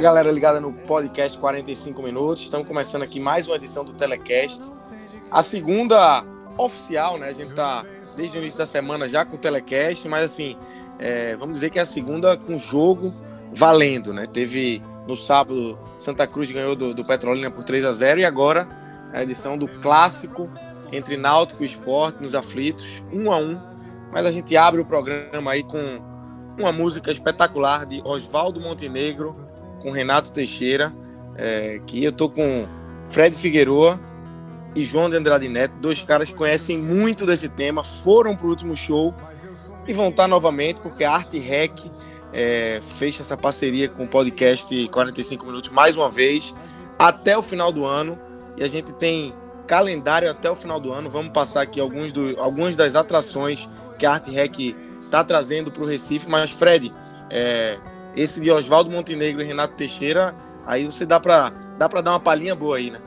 Galera ligada no podcast 45 minutos. Estamos começando aqui mais uma edição do Telecast. A segunda oficial, né? A gente tá desde o início da semana já com o Telecast, mas assim, é, vamos dizer que é a segunda com jogo valendo, né? Teve no sábado Santa Cruz ganhou do, do Petrolina por 3 a 0 e agora a edição do clássico entre Náutico e Sport nos aflitos, 1 a 1. Mas a gente abre o programa aí com uma música espetacular de Oswaldo Montenegro com Renato Teixeira, é, que eu tô com Fred Figueroa e João de Andrade Neto, dois caras que conhecem muito desse tema, foram pro último show e vão estar novamente, porque a Arte Rec é, essa parceria com o podcast 45 Minutos mais uma vez, até o final do ano, e a gente tem calendário até o final do ano, vamos passar aqui alguns do, algumas das atrações que a Arte Rec está trazendo para o Recife, mas Fred, é, esse de Oswaldo Montenegro e Renato Teixeira, aí você dá para dá para dar uma palhinha boa aí, né?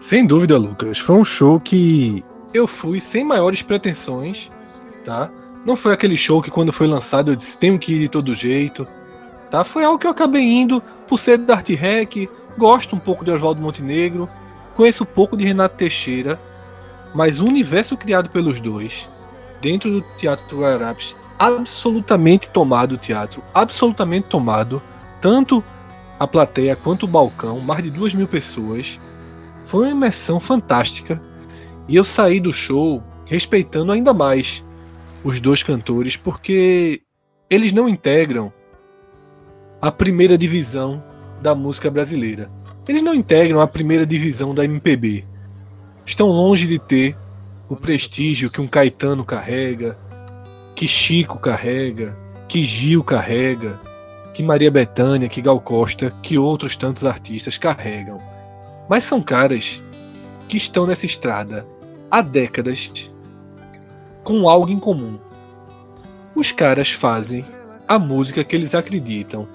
Sem dúvida, Lucas. Foi um show que eu fui sem maiores pretensões, tá? Não foi aquele show que quando foi lançado eu disse tenho que ir de todo jeito, tá? Foi algo que eu acabei indo por ser da Arte Rec, gosto um pouco de Oswaldo Montenegro, conheço um pouco de Renato Teixeira, mas o universo criado pelos dois, dentro do Teatro Guararapes, absolutamente tomado o teatro, absolutamente tomado, tanto a plateia quanto o balcão, mais de duas mil pessoas. Foi uma imersão fantástica e eu saí do show respeitando ainda mais os dois cantores porque eles não integram a primeira divisão da música brasileira. Eles não integram a primeira divisão da MPB. Estão longe de ter o prestígio que um Caetano carrega, que Chico carrega, que Gil carrega, que Maria Bethânia, que Gal Costa, que outros tantos artistas carregam. Mas são caras que estão nessa estrada há décadas com algo em comum. Os caras fazem a música que eles acreditam.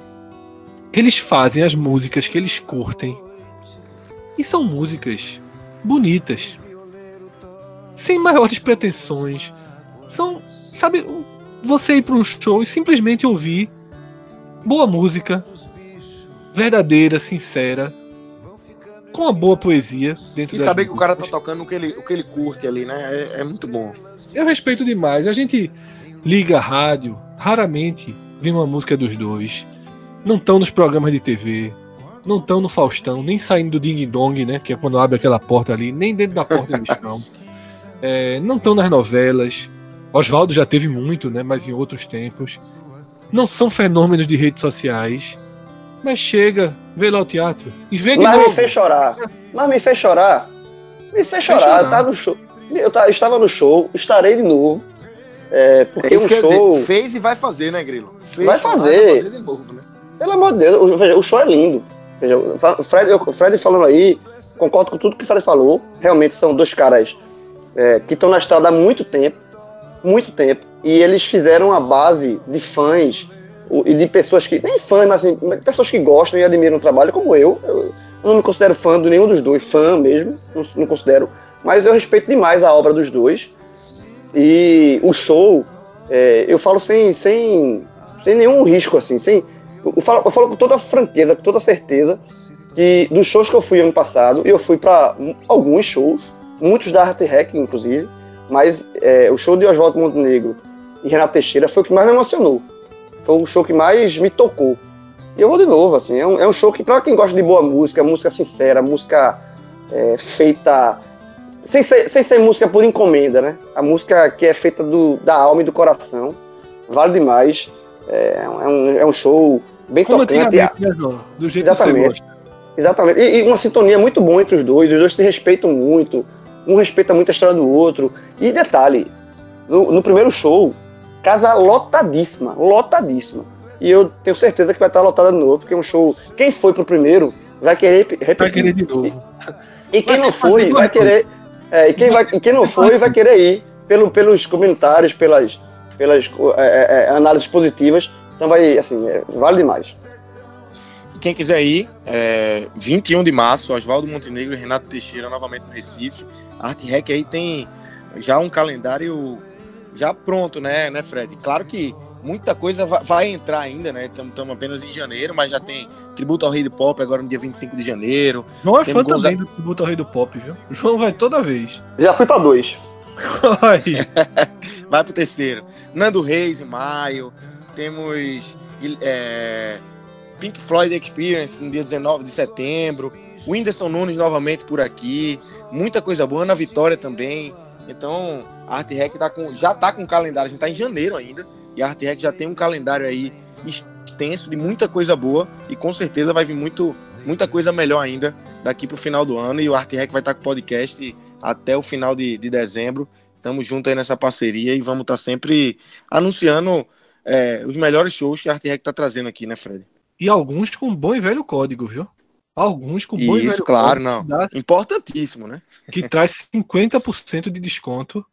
Eles fazem as músicas que eles curtem. E são músicas bonitas. Sem maiores pretensões. São, sabe, você ir para um show e simplesmente ouvir boa música, verdadeira, sincera, com uma boa poesia dentro E saber que o cara tá tocando o que ele, o que ele curte ali, né? É, é muito bom. Eu respeito demais. A gente liga a rádio, raramente vê uma música dos dois. Não estão nos programas de TV, não estão no Faustão, nem saindo do Ding Dong, né? Que é quando abre aquela porta ali, nem dentro da porta eles estão. É, não estão nas novelas. Oswaldo já teve muito, né? Mas em outros tempos. Não são fenômenos de redes sociais. Mas chega, vê lá o teatro. E vê de Mas novo. me fez chorar. Mas me fez chorar. Me fez chorar. chorar. Eu tava no show. Eu ta- estava no show, estarei de novo. É, porque É isso um show. dizer, fez e vai fazer, né, Grilo? Fez, Vai fazer. Vai fazer de novo, né? Pelo amor de Deus, o, veja, o show é lindo. Veja, o Fred, o Fred falando aí, concordo com tudo que o Fred falou. Realmente são dois caras é, que estão na estrada há muito tempo. Muito tempo. E eles fizeram uma base de fãs e de pessoas que. Nem fãs, mas assim, pessoas que gostam e admiram o trabalho, como eu. Eu não me considero fã de nenhum dos dois, fã mesmo, não, não considero. Mas eu respeito demais a obra dos dois. E o show, é, eu falo sem, sem, sem nenhum risco, assim, sem. Eu falo, eu falo com toda franqueza, com toda certeza. que dos shows que eu fui ano passado, eu fui para alguns shows, muitos da Art Rec, inclusive, mas é, o show de Oswaldo Montenegro e Renato Teixeira foi o que mais me emocionou. Foi o show que mais me tocou. E eu vou de novo, assim, é um, é um show que, para quem gosta de boa música, música sincera, música é, feita. Sem ser, sem ser música por encomenda, né? A música que é feita do, da alma e do coração. Vale demais. É, é, um, é um show bem Como tocante. né? Do jeito Exatamente. que você gosta. Exatamente. E, e, uma sintonia muito boa entre os dois. Os dois se respeitam muito. Um respeita muito a história do outro. E detalhe, no, no primeiro show, casa lotadíssima, lotadíssima. E eu tenho certeza que vai estar lotada de novo, porque é um show. Quem foi pro primeiro vai querer repetir. Vai querer de novo. E, e quem não foi vai querer. É, e, quem vai, e quem não foi vai querer ir pelo, pelos comentários, pelas, pelas é, é, é análises positivas. Então vai, assim, é, vale demais. Quem quiser ir, é, 21 de março, Oswaldo Montenegro e Renato Teixeira novamente no Recife. A Arte Rec aí tem já um calendário já pronto, né, né, Fred? Claro que muita coisa vai, entrar ainda, né? Estamos apenas em janeiro, mas já tem tributo ao Rei do Pop agora no dia 25 de janeiro. Não é fã também do tributo ao Rei do Pop, viu? O João vai toda vez. Já fui para dois. vai pro terceiro. Nando Reis em maio. Temos é, Pink Floyd Experience no dia 19 de setembro. Whindersson Nunes novamente por aqui. Muita coisa boa. Ana Vitória também. Então, a Art Rec tá com, já está com o calendário, a gente está em janeiro ainda, e a Art Rec já tem um calendário aí extenso de muita coisa boa, e com certeza vai vir muito, muita coisa melhor ainda daqui para o final do ano, e o Art Rec vai estar tá com o podcast até o final de, de dezembro. Estamos juntos aí nessa parceria e vamos estar tá sempre anunciando é, os melhores shows que a Art Rec está trazendo aqui, né, Fred? E alguns com bom e velho código, viu? Alguns com bom Isso, claro, não. Importantíssimo, né? Que traz 50% de desconto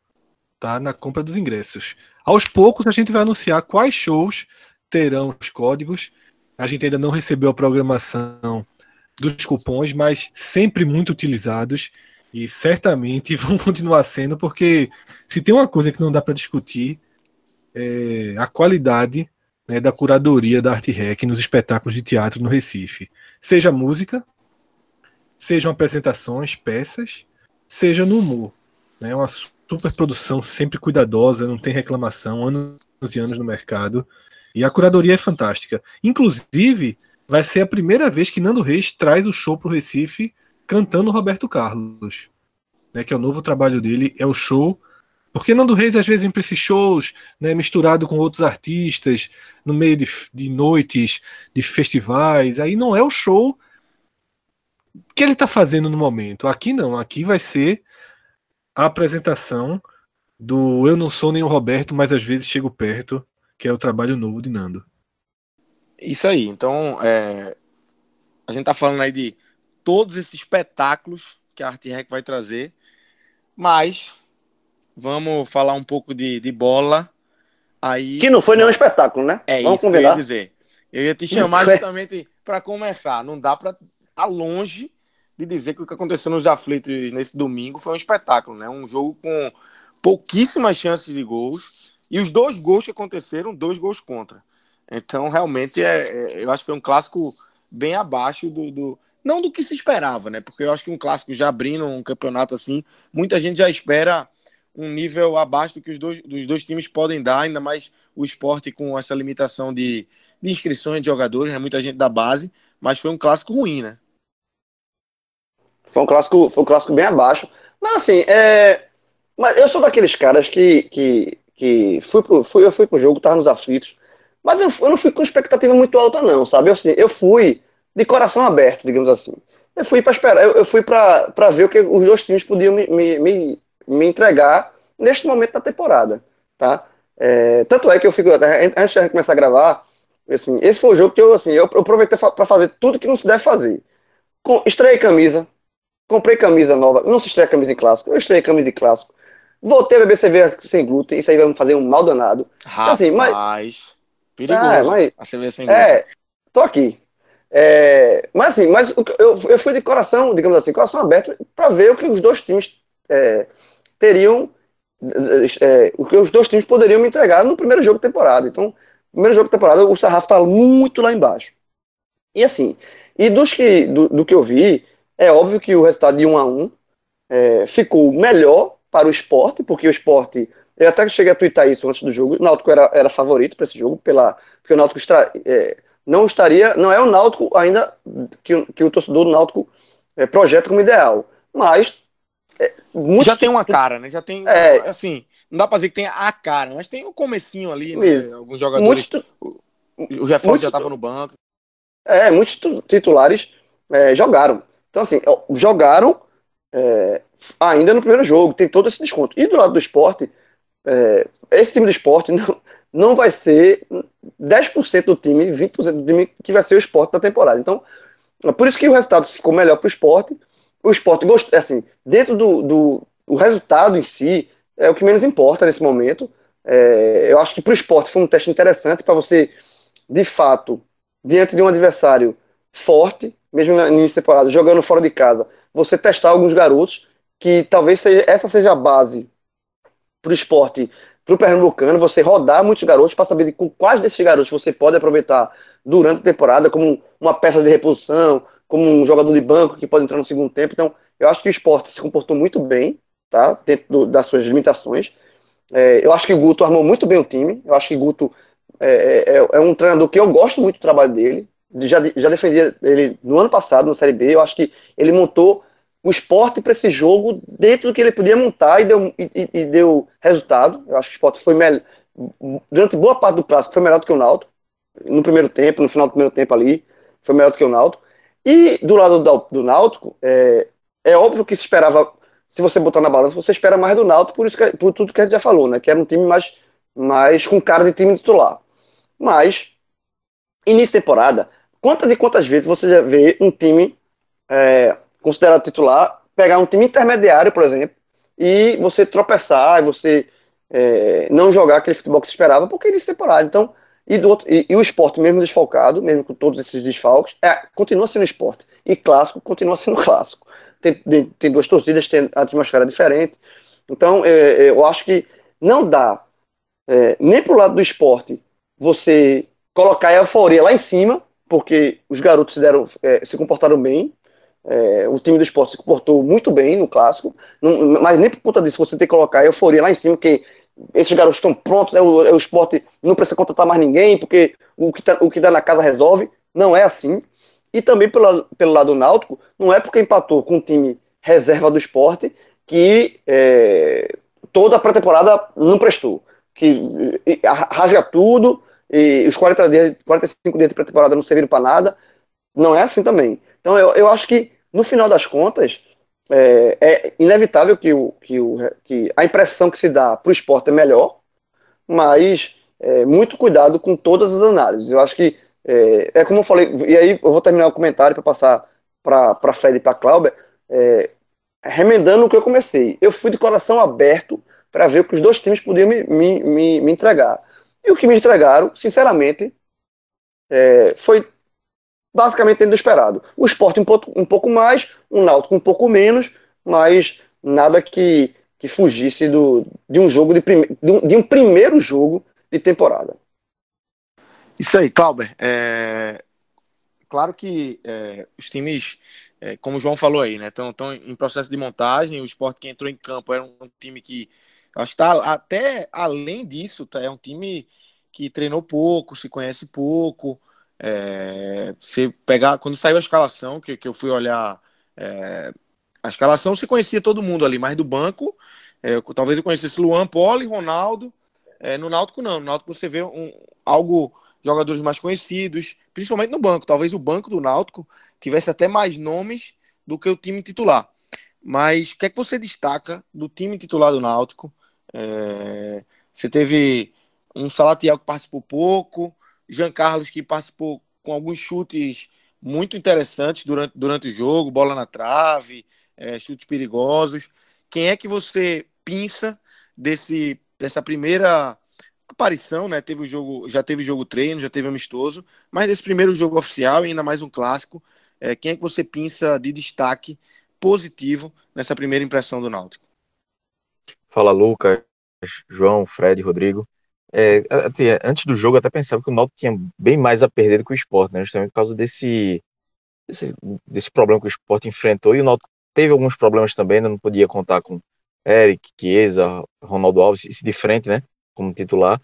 tá, na compra dos ingressos. Aos poucos a gente vai anunciar quais shows terão os códigos. A gente ainda não recebeu a programação dos cupons, mas sempre muito utilizados e certamente vão continuar sendo, porque se tem uma coisa que não dá para discutir é a qualidade né, da curadoria da Arte Rec nos espetáculos de teatro no Recife. Seja música, sejam apresentações, peças, seja no humor. É né, uma super produção, sempre cuidadosa, não tem reclamação, anos e anos no mercado. E a curadoria é fantástica. Inclusive, vai ser a primeira vez que Nando Reis traz o show para o Recife cantando Roberto Carlos. Né, que é o novo trabalho dele, é o show porque Nando Reis, às vezes, para esses shows, né, misturado com outros artistas, no meio de, de noites, de festivais, aí não é o show que ele está fazendo no momento. Aqui não, aqui vai ser a apresentação do Eu Não Sou Nem o Roberto, mas às vezes chego perto, que é o trabalho novo de Nando. Isso aí, então é, a gente tá falando aí de todos esses espetáculos que a Arte Rec vai trazer, mas Vamos falar um pouco de, de bola. Aí, que não foi nenhum espetáculo, né? É Vamos isso que eu ia dizer. Eu ia te chamar justamente para começar. Não dá para estar tá longe de dizer que o que aconteceu nos aflitos nesse domingo foi um espetáculo, né? Um jogo com pouquíssimas chances de gols e os dois gols que aconteceram, dois gols contra. Então, realmente, é, é eu acho que foi um clássico bem abaixo do, do, não do que se esperava, né? Porque eu acho que um clássico já abrindo um campeonato assim, muita gente já espera um nível abaixo do que os dois, dos dois times podem dar, ainda mais o esporte com essa limitação de, de inscrições de jogadores, né? muita gente da base, mas foi um clássico ruim, né? Foi um clássico, foi um clássico bem abaixo. Mas assim, é... mas eu sou daqueles caras que, que, que fui, pro, fui, eu fui pro jogo, tava nos aflitos, mas eu, eu não fui com expectativa muito alta, não, sabe? Eu, assim, eu fui de coração aberto, digamos assim. Eu fui para esperar, eu, eu fui para ver o que os dois times podiam me, me, me me entregar neste momento da temporada, tá? É, tanto é que eu fico, antes de começar a gravar, assim, esse foi o jogo que eu, assim, eu aproveitei para fazer tudo que não se deve fazer. Com, estreiei camisa, comprei camisa nova, não se estreia camisa em clássico, eu estreiei camisa em clássico, voltei a beber cerveja sem glúten, isso aí vai me fazer um mal danado. Rapaz, então, assim, mas, perigoso é, mas, a cerveja sem glúten. É, tô aqui. É, mas assim, mas eu, eu fui de coração, digamos assim, coração aberto, para ver o que os dois times é, teriam é, o que os dois times poderiam me entregar no primeiro jogo da temporada. Então, primeiro jogo da temporada, o sarrafo está muito lá embaixo. E assim, E dos que, do, do que eu vi, é óbvio que o resultado de 1 a 1 é, ficou melhor para o esporte, porque o esporte. Eu até cheguei a twittar isso antes do jogo. O Náutico era, era favorito para esse jogo, pela, porque o Náutico é, não estaria. Não é o Náutico ainda que, que o torcedor do Náutico é, projeta como ideal. Mas. É, já tem uma cara, né? Já tem. É, assim, não dá para dizer que tem a cara, mas tem o comecinho ali, né? Alguns jogadores. Muito, o, o Jefferson já estava no banco. É, muitos titulares é, jogaram. Então, assim, jogaram é, ainda no primeiro jogo, tem todo esse desconto. E do lado do esporte, é, esse time do esporte não, não vai ser 10% do time, 20% do time que vai ser o esporte da temporada. Então, é por isso que o resultado ficou melhor para o esporte. O esporte assim, dentro do, do o resultado em si, é o que menos importa nesse momento. É, eu acho que para o esporte foi um teste interessante para você, de fato, diante de um adversário forte, mesmo no início da temporada, jogando fora de casa, você testar alguns garotos, que talvez seja, essa seja a base para o esporte, para o Pernambucano, você rodar muitos garotos para saber com quais desses garotos você pode aproveitar durante a temporada, como uma peça de reposição, como um jogador de banco que pode entrar no segundo tempo. Então, eu acho que o esporte se comportou muito bem, tá? Dentro do, das suas limitações. É, eu acho que o Guto armou muito bem o time. Eu acho que o Guto é, é, é, um treinador que eu gosto muito do trabalho dele. Já, já defendia ele no ano passado, na Série B. Eu acho que ele montou o esporte para esse jogo dentro do que ele podia montar e deu, e, e deu resultado. Eu acho que o esporte foi melhor. Durante boa parte do prazo, foi melhor do que o Náutico. No primeiro tempo, no final do primeiro tempo ali, foi melhor do que o Náutico. E do lado do, do Náutico, é, é óbvio que se esperava, se você botar na balança, você espera mais do Náutico por, isso que, por tudo que a gente já falou, né? Que era um time mais, mais com cara de time titular. Mas, início de temporada, quantas e quantas vezes você já vê um time é, considerado titular pegar um time intermediário, por exemplo, e você tropeçar, e você é, não jogar aquele futebol que se esperava, porque início de temporada. Então, e, outro, e, e, o esporte, mesmo desfalcado, mesmo com todos esses desfalques, é, continua sendo esporte. E clássico continua sendo clássico. Tem, tem duas torcidas, tem atmosfera diferente. Então, é, é, eu acho que não dá, é, nem pro lado do esporte, você colocar a euforia lá em cima, porque os garotos se, deram, é, se comportaram bem, é, o time do esporte se comportou muito bem no clássico, não, mas nem por conta disso você tem que colocar a euforia lá em cima, porque esses garotos estão prontos, é o, é o esporte não precisa contratar mais ninguém, porque o que, tá, o que dá na casa resolve. Não é assim. E também pelo, pelo lado do Náutico, não é porque empatou com o time reserva do esporte que é, toda a pré-temporada não prestou. Que rasga tudo, e os 40 dias, 45 dias de pré-temporada não serviram para nada. Não é assim também. Então eu, eu acho que, no final das contas, é, é inevitável que, o, que, o, que a impressão que se dá para o esporte é melhor, mas é, muito cuidado com todas as análises. Eu acho que é, é como eu falei, e aí eu vou terminar o comentário para passar para Fred e para Clauber, é, remendando o que eu comecei. Eu fui de coração aberto para ver o que os dois times podiam me, me, me, me entregar. E o que me entregaram, sinceramente, é, foi basicamente dentro do esperado. O esporte um pouco, um pouco mais, o Náutico um pouco menos, mas nada que, que fugisse do, de um jogo de, prime, de, um, de um primeiro jogo de temporada. Isso aí, Clauber. É... Claro que é, os times, é, como o João falou aí, né, estão em processo de montagem. O esporte que entrou em campo era um time que acho que tá até além disso, tá, é um time que treinou pouco, se conhece pouco. É, você pegar, quando saiu a escalação, que, que eu fui olhar é, a escalação, você conhecia todo mundo ali, mas do banco, é, talvez eu conhecesse Luan, Poli, Ronaldo. É, no Náutico não, no Náutico você vê um, algo, jogadores mais conhecidos, principalmente no banco. Talvez o banco do Náutico tivesse até mais nomes do que o time titular. Mas o que é que você destaca do time titular do Náutico? É, você teve um Salatiel que participou pouco, Jean Carlos, que participou com alguns chutes muito interessantes durante, durante o jogo, bola na trave, é, chutes perigosos. Quem é que você pinça desse, dessa primeira aparição, né? Teve o jogo, já teve jogo treino, já teve amistoso, mas desse primeiro jogo oficial e ainda mais um clássico, é, quem é que você pinça de destaque positivo nessa primeira impressão do Náutico? Fala Lucas, João, Fred, Rodrigo. É, antes do jogo, eu até pensava que o Náutico tinha bem mais a perder do que o esporte, né? Justamente por causa desse, desse, desse problema que o esporte enfrentou, e o Náutico teve alguns problemas também, né? não podia contar com Eric, Chiesa, Ronaldo Alves, de frente, né, como titular,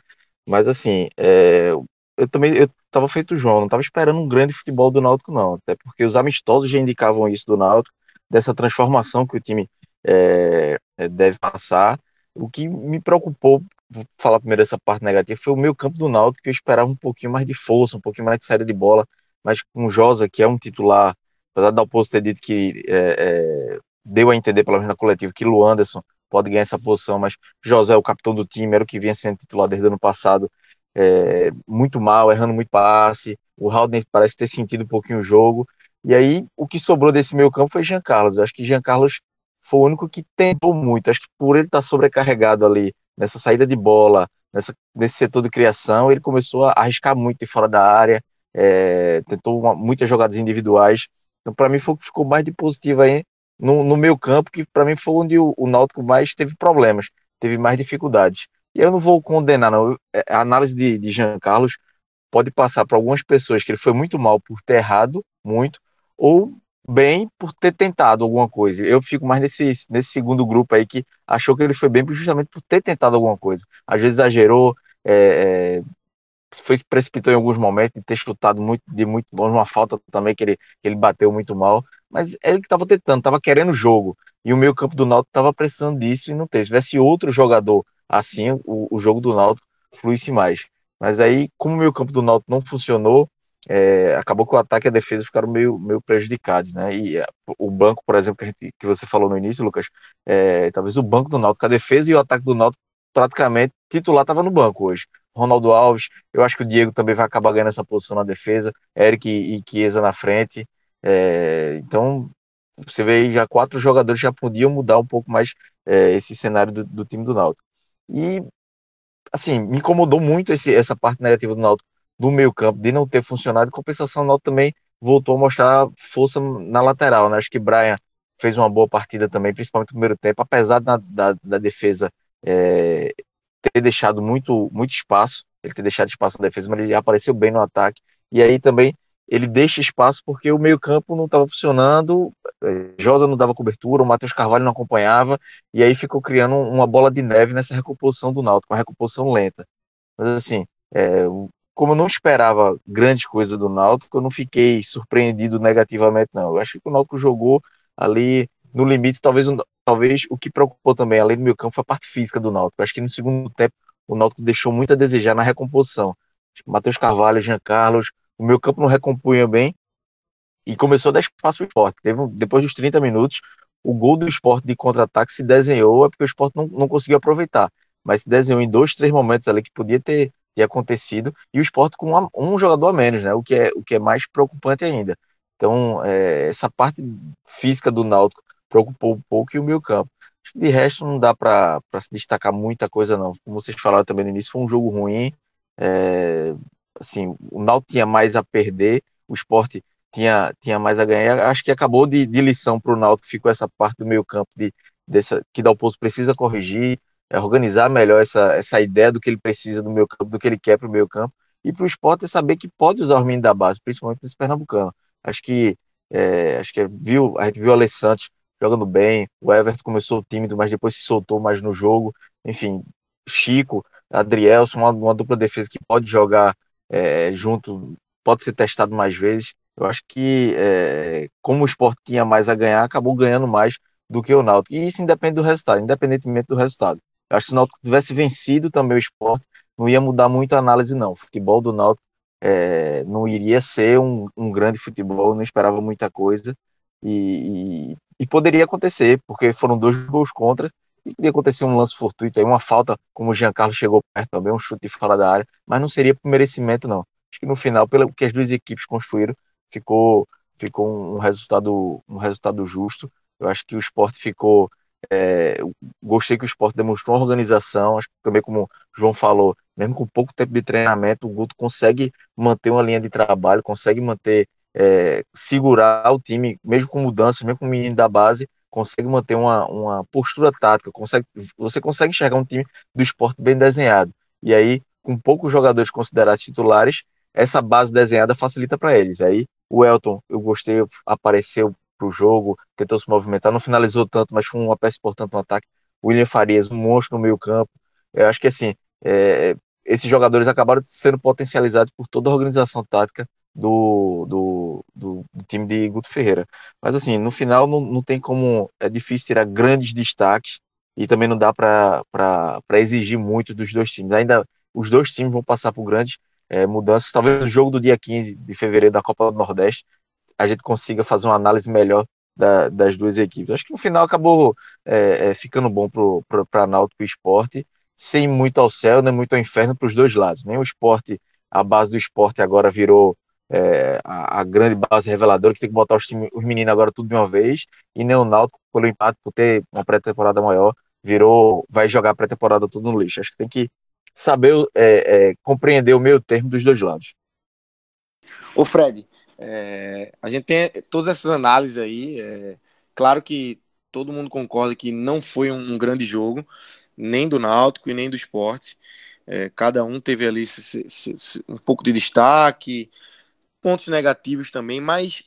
mas assim, é, eu também eu tava feito o João, não tava esperando um grande futebol do Náutico não, até porque os amistosos já indicavam isso do Náutico, dessa transformação que o time é, é deve passar, o que me preocupou, vou falar primeiro essa parte negativa, foi o meu campo do Náutico, que eu esperava um pouquinho mais de força, um pouquinho mais de saída de bola, mas com o Josa, que é um titular, apesar da Dalpozo ter dito que é, é, deu a entender, pelo menos na coletiva, que o Anderson pode ganhar essa posição, mas José, é o capitão do time, era o que vinha sendo titular desde o ano passado, é, muito mal, errando muito passe, o Haldner parece ter sentido um pouquinho o jogo, e aí o que sobrou desse meio campo foi Jean Carlos, eu acho que Jean Carlos foi o único que tentou muito, acho que por ele estar sobrecarregado ali, nessa saída de bola, nessa, nesse setor de criação, ele começou a arriscar muito de fora da área, é, tentou uma, muitas jogadas individuais. Então, para mim, foi o que ficou mais de positivo aí no, no meu campo, que para mim foi onde o, o Náutico mais teve problemas, teve mais dificuldades. E eu não vou condenar, não. É, a análise de, de Jean Carlos pode passar para algumas pessoas que ele foi muito mal por ter errado muito, ou bem por ter tentado alguma coisa. Eu fico mais nesse, nesse segundo grupo aí que achou que ele foi bem justamente por ter tentado alguma coisa. Às vezes exagerou, é, é, foi precipitou em alguns momentos de ter chutado muito de muito uma falta também que ele, que ele bateu muito mal, mas ele que estava tentando, estava querendo o jogo e o meio campo do Náutico estava precisando disso e não teve. Se tivesse outro jogador assim, o, o jogo do Náutico fluísse mais. Mas aí, como o meio campo do Náutico não funcionou, é, acabou que o ataque e a defesa ficaram meio, meio prejudicados, né? E é, o banco, por exemplo, que, gente, que você falou no início, Lucas, é, talvez o banco do Náutico, a defesa e o ataque do Náutico praticamente titular estava no banco hoje. Ronaldo Alves, eu acho que o Diego também vai acabar ganhando essa posição na defesa, Eric e Chiesa na frente. É, então, você vê aí já quatro jogadores já podiam mudar um pouco mais é, esse cenário do, do, time do Náutico. E, assim, me incomodou muito esse, essa parte negativa do Náutico do meio campo, de não ter funcionado. Em compensação, o Náutico também voltou a mostrar força na lateral, né? Acho que Brian fez uma boa partida também, principalmente no primeiro tempo, apesar da, da, da defesa é, ter deixado muito, muito espaço, ele ter deixado espaço na defesa, mas ele apareceu bem no ataque. E aí também ele deixa espaço porque o meio-campo não estava funcionando, eh, Josa não dava cobertura, o Matheus Carvalho não acompanhava, e aí ficou criando uma bola de neve nessa recomposição do Náutico, uma recomposição lenta. Mas assim, é, como eu não esperava grandes coisas do Náutico, eu não fiquei surpreendido negativamente, não. Eu acho que o Náutico jogou ali no limite, talvez, talvez o que preocupou também, além do meio campo, foi a parte física do Náutico. Eu acho que no segundo tempo o Náutico deixou muito a desejar na recomposição. Tipo, Matheus Carvalho, Jean Carlos, o meu campo não recompunha bem e começou a dar espaço para o esporte. Teve, depois dos 30 minutos, o gol do esporte de contra-ataque se desenhou, é porque o esporte não, não conseguiu aproveitar. Mas se desenhou em dois, três momentos ali que podia ter, ter acontecido, e o esporte com uma, um jogador a menos, né? O que é, o que é mais preocupante ainda. Então, é, essa parte física do Náutico preocupou um pouco e o meio campo. De resto, não dá para se destacar muita coisa, não. Como vocês falaram também no início, foi um jogo ruim. É, assim, o Náutico tinha mais a perder, o esporte tinha, tinha mais a ganhar. Acho que acabou de, de lição para o Náutico, ficou essa parte do meio campo de, dessa, que Dalpozo precisa corrigir, é, organizar melhor essa, essa ideia do que ele precisa do meio campo, do que ele quer para o meio campo. E para o esporte é saber que pode usar os meninos da base, principalmente nesse Pernambucano. Acho que, é, acho que viu, a gente viu o Alessandro jogando bem, o Everton começou tímido, mas depois se soltou mais no jogo. Enfim, Chico, Adrielson, uma, uma dupla defesa que pode jogar é, junto, pode ser testado mais vezes. Eu acho que, é, como o esporte tinha mais a ganhar, acabou ganhando mais do que o Náutico. E isso independe do resultado, independentemente do resultado. Acho que se o Náutico tivesse vencido também o esporte, não ia mudar muito a análise, não. O futebol do Náutico é, não iria ser um, um, grande futebol, não esperava muita coisa. E, e, e, poderia acontecer, porque foram dois gols contra, e podia acontecer um lance fortuito aí, uma falta, como o Giancarlo chegou perto também, um chute fora da área, mas não seria por merecimento, não. Acho que no final, pelo que as duas equipes construíram, ficou, ficou um resultado, um resultado justo. Eu acho que o esporte ficou. É, gostei que o esporte demonstrou uma organização. Acho que também, como o João falou, mesmo com pouco tempo de treinamento, o Guto consegue manter uma linha de trabalho, consegue manter, é, segurar o time, mesmo com mudanças, mesmo com o menino da base, consegue manter uma, uma postura tática, consegue, você consegue enxergar um time do esporte bem desenhado. E aí, com poucos jogadores considerados titulares, essa base desenhada facilita para eles. Aí O Elton, eu gostei, apareceu pro jogo, tentou se movimentar, não finalizou tanto, mas foi uma peça importante no ataque. William Farias, um monstro no meio campo. Eu acho que assim, é, esses jogadores acabaram sendo potencializados por toda a organização tática do, do, do, do, time de Guto Ferreira. Mas assim, no final não, não tem como. É difícil tirar grandes destaques e também não dá para exigir muito dos dois times. Ainda os dois times vão passar por grandes é, mudanças. Talvez o jogo do dia 15 de fevereiro da Copa do Nordeste a gente consiga fazer uma análise melhor da, das duas equipes. Acho que no final acabou é, é, ficando bom para Náutico e Esporte, sem muito ao céu, nem muito ao inferno para os dois lados. Nem o esporte, a base do esporte agora virou é, a, a, grande base reveladora, que tem que botar os, time, os meninos agora tudo de uma vez, e nem o Náutico, pelo empate, por ter uma pré-temporada maior, virou, vai jogar a pré-temporada tudo no lixo. Acho que tem que saber é, é, compreender o meio termo dos dois lados. Ô Fred, é, a gente tem todas essas análises aí. É, claro que todo mundo concorda que não foi um, um grande jogo, nem do Náutico e nem do esporte. É, cada um teve ali se, se, se, um pouco de destaque, pontos negativos também, mas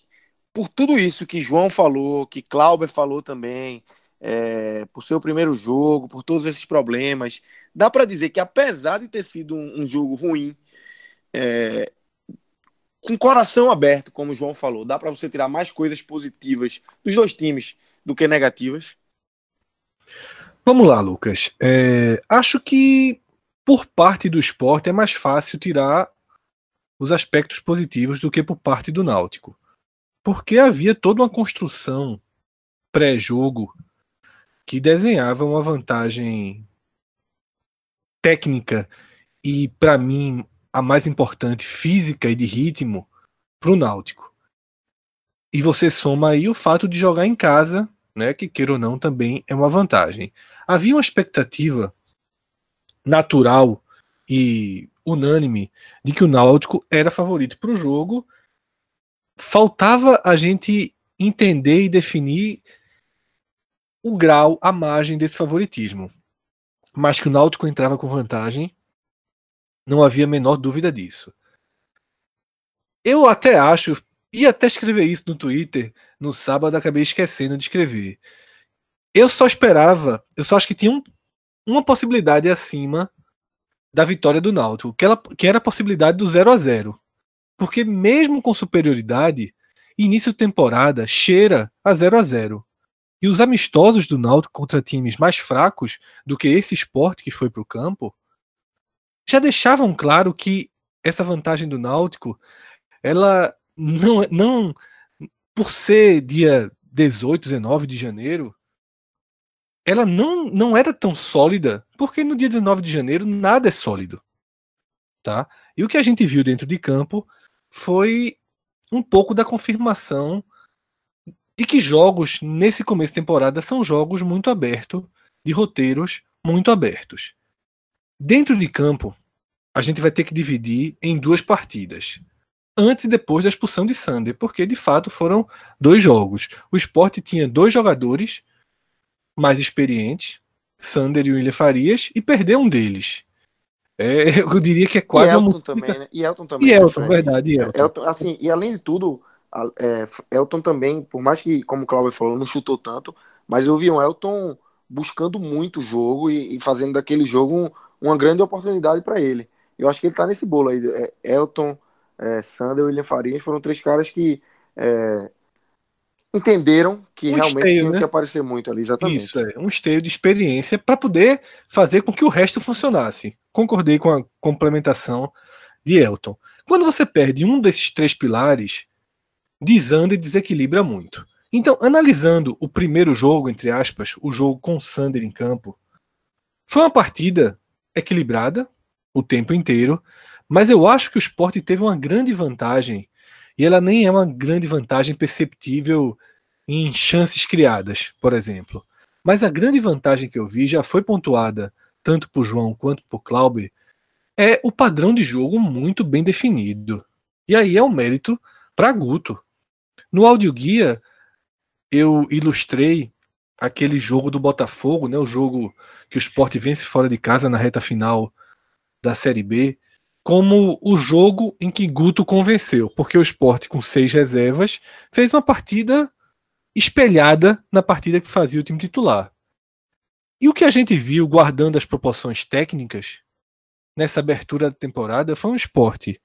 por tudo isso que João falou, que Clauber falou também, é, por seu primeiro jogo, por todos esses problemas, dá para dizer que apesar de ter sido um, um jogo ruim, é, com coração aberto, como o João falou, dá para você tirar mais coisas positivas dos dois times do que negativas? Vamos lá, Lucas. É, acho que por parte do esporte é mais fácil tirar os aspectos positivos do que por parte do Náutico. Porque havia toda uma construção pré-jogo que desenhava uma vantagem técnica e, para mim, a mais importante, física e de ritmo para o Náutico. E você soma aí o fato de jogar em casa, né, que queira ou não também é uma vantagem. Havia uma expectativa natural e unânime de que o Náutico era favorito para o jogo. Faltava a gente entender e definir o grau, a margem desse favoritismo. Mas que o Náutico entrava com vantagem, não havia a menor dúvida disso. Eu até acho, ia até escrever isso no Twitter no sábado, acabei esquecendo de escrever. Eu só esperava, eu só acho que tinha um, uma possibilidade acima da vitória do Náutico, que, ela, que era a possibilidade do 0 a 0 Porque mesmo com superioridade, início de temporada cheira a 0 a 0 E os amistosos do Náutico contra times mais fracos do que esse esporte que foi para o campo já deixavam claro que essa vantagem do Náutico, ela não, não por ser dia 18, 19 de janeiro, ela não, não era tão sólida, porque no dia 19 de janeiro nada é sólido. Tá? E o que a gente viu dentro de campo foi um pouco da confirmação de que jogos nesse começo de temporada são jogos muito abertos, de roteiros muito abertos. Dentro de campo, a gente vai ter que dividir em duas partidas. Antes e depois da expulsão de Sander, porque de fato foram dois jogos. O esporte tinha dois jogadores mais experientes, Sander e William Farias, e perdeu um deles. É, eu diria que é quase e Elton uma também, né? E Elton também. E né, Elton, verdade. E Elton. Elton. assim, e além de tudo, é, Elton também, por mais que, como o Cláudio falou, não chutou tanto, mas eu vi um Elton buscando muito o jogo e, e fazendo daquele jogo um, uma grande oportunidade para ele. Eu acho que ele tá nesse bolo aí. É, Elton, é, Sander e William Farias foram três caras que é, entenderam que um realmente esteio, tinham né? que aparecer muito ali, exatamente. Isso, é, um esteio de experiência para poder fazer com que o resto funcionasse. Concordei com a complementação de Elton. Quando você perde um desses três pilares, desanda e desequilibra muito. Então, analisando o primeiro jogo, entre aspas, o jogo com o Sander em campo, foi uma partida equilibrada, o tempo inteiro. Mas eu acho que o esporte teve uma grande vantagem, e ela nem é uma grande vantagem perceptível em chances criadas, por exemplo. Mas a grande vantagem que eu vi já foi pontuada tanto por João quanto por Clauber, é o padrão de jogo muito bem definido. E aí é um mérito para Guto. No audioguia, eu ilustrei aquele jogo do Botafogo, né, o jogo que o esporte vence fora de casa na reta final da Série B como o jogo em que Guto convenceu, porque o esporte, com seis reservas, fez uma partida espelhada na partida que fazia o time titular. E o que a gente viu, guardando as proporções técnicas, nessa abertura da temporada, foi um esporte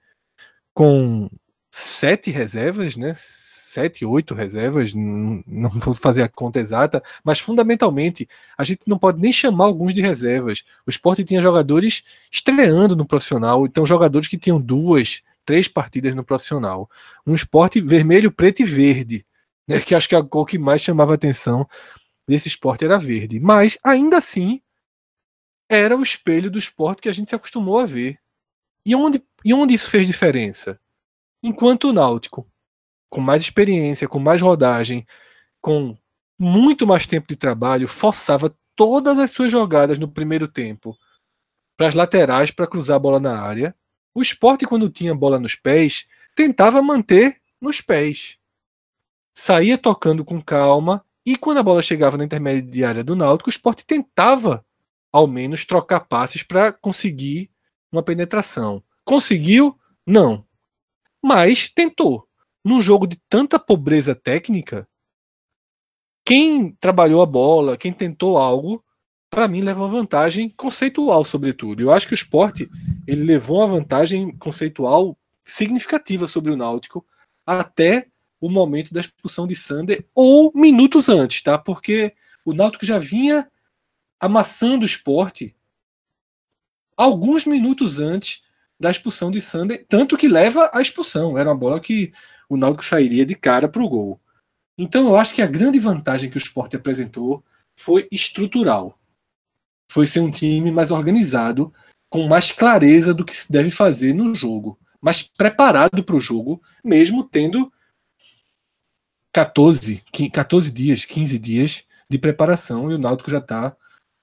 com sete reservas, né? Sete, oito reservas, não vou fazer a conta exata, mas fundamentalmente a gente não pode nem chamar alguns de reservas. O esporte tinha jogadores estreando no profissional, então jogadores que tinham duas, três partidas no profissional. Um esporte vermelho, preto e verde, né? Que acho que a cor que mais chamava atenção desse esporte era verde. Mas ainda assim era o espelho do esporte que a gente se acostumou a ver. E onde, e onde isso fez diferença? Enquanto o Náutico, com mais experiência, com mais rodagem, com muito mais tempo de trabalho, forçava todas as suas jogadas no primeiro tempo para as laterais para cruzar a bola na área. O esporte, quando tinha bola nos pés, tentava manter nos pés. Saía tocando com calma, e quando a bola chegava na intermediária do Náutico, o esporte tentava, ao menos, trocar passes para conseguir uma penetração. Conseguiu? Não mas tentou. Num jogo de tanta pobreza técnica, quem trabalhou a bola, quem tentou algo, para mim leva uma vantagem conceitual, sobretudo. Eu acho que o esporte ele levou uma vantagem conceitual significativa sobre o Náutico até o momento da expulsão de Sander ou minutos antes, tá? Porque o Náutico já vinha amassando o esporte alguns minutos antes da expulsão de Sander, tanto que leva à expulsão. Era uma bola que o Náutico sairia de cara para o gol. Então eu acho que a grande vantagem que o Sport apresentou foi estrutural. Foi ser um time mais organizado, com mais clareza do que se deve fazer no jogo, mais preparado para o jogo, mesmo tendo 14, 14 dias, 15 dias de preparação e o Náutico já está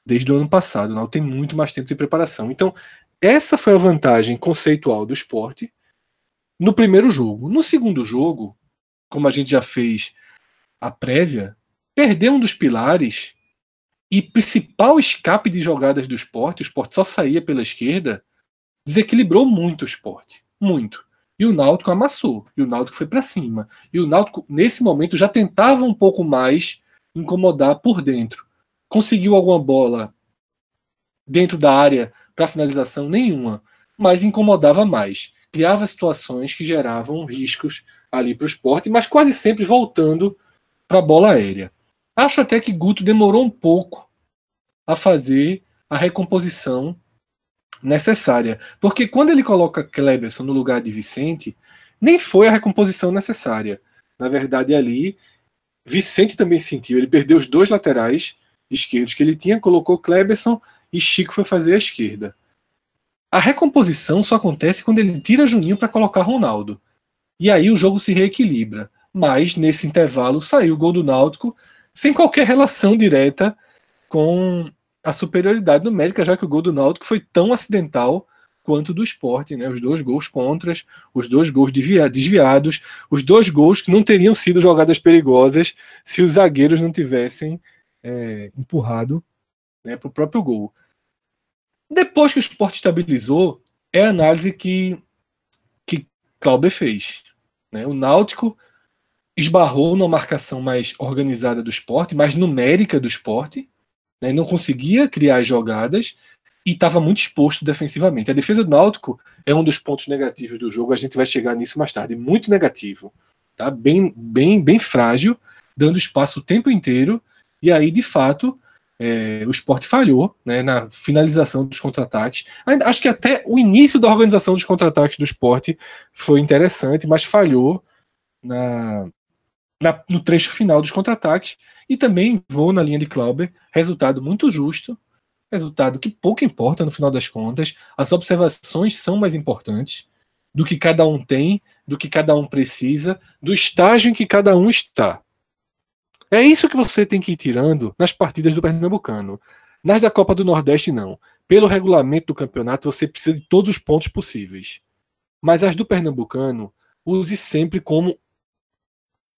desde o ano passado. O Náutico tem muito mais tempo de preparação. Então, essa foi a vantagem conceitual do esporte no primeiro jogo. No segundo jogo, como a gente já fez a prévia, perdeu um dos pilares e principal escape de jogadas do esporte, o esporte só saía pela esquerda, desequilibrou muito o esporte. Muito. E o Náutico amassou. E o Náutico foi para cima. E o Náutico, nesse momento, já tentava um pouco mais incomodar por dentro. Conseguiu alguma bola dentro da área para finalização nenhuma, mas incomodava mais. Criava situações que geravam riscos ali para o esporte, mas quase sempre voltando para a bola aérea. Acho até que Guto demorou um pouco a fazer a recomposição necessária, porque quando ele coloca Kleberson no lugar de Vicente, nem foi a recomposição necessária. Na verdade, ali, Vicente também sentiu, ele perdeu os dois laterais esquerdos que ele tinha, colocou Kleberson e Chico foi fazer a esquerda. A recomposição só acontece quando ele tira Juninho para colocar Ronaldo. E aí o jogo se reequilibra. Mas nesse intervalo saiu o gol do Náutico sem qualquer relação direta com a superioridade numérica, já que o gol do Náutico foi tão acidental quanto do esporte, né? Os dois gols contras, os dois gols desviados, os dois gols que não teriam sido jogadas perigosas se os zagueiros não tivessem é, empurrado né, para o próprio gol. Depois que o esporte estabilizou, é a análise que, que Clauber fez. Né? O Náutico esbarrou numa marcação mais organizada do esporte, mais numérica do esporte, né? não conseguia criar jogadas e estava muito exposto defensivamente. A defesa do Náutico é um dos pontos negativos do jogo, a gente vai chegar nisso mais tarde, muito negativo, tá? Bem, bem, bem frágil, dando espaço o tempo inteiro e aí de fato é, o esporte falhou né, na finalização dos contra-ataques. Acho que até o início da organização dos contra-ataques do esporte foi interessante, mas falhou na, na, no trecho final dos contra-ataques. E também vou na linha de Clauber, resultado muito justo, resultado que pouco importa no final das contas. As observações são mais importantes do que cada um tem, do que cada um precisa, do estágio em que cada um está. É isso que você tem que ir tirando nas partidas do Pernambucano. Nas da Copa do Nordeste, não. Pelo regulamento do campeonato, você precisa de todos os pontos possíveis. Mas as do Pernambucano, use sempre como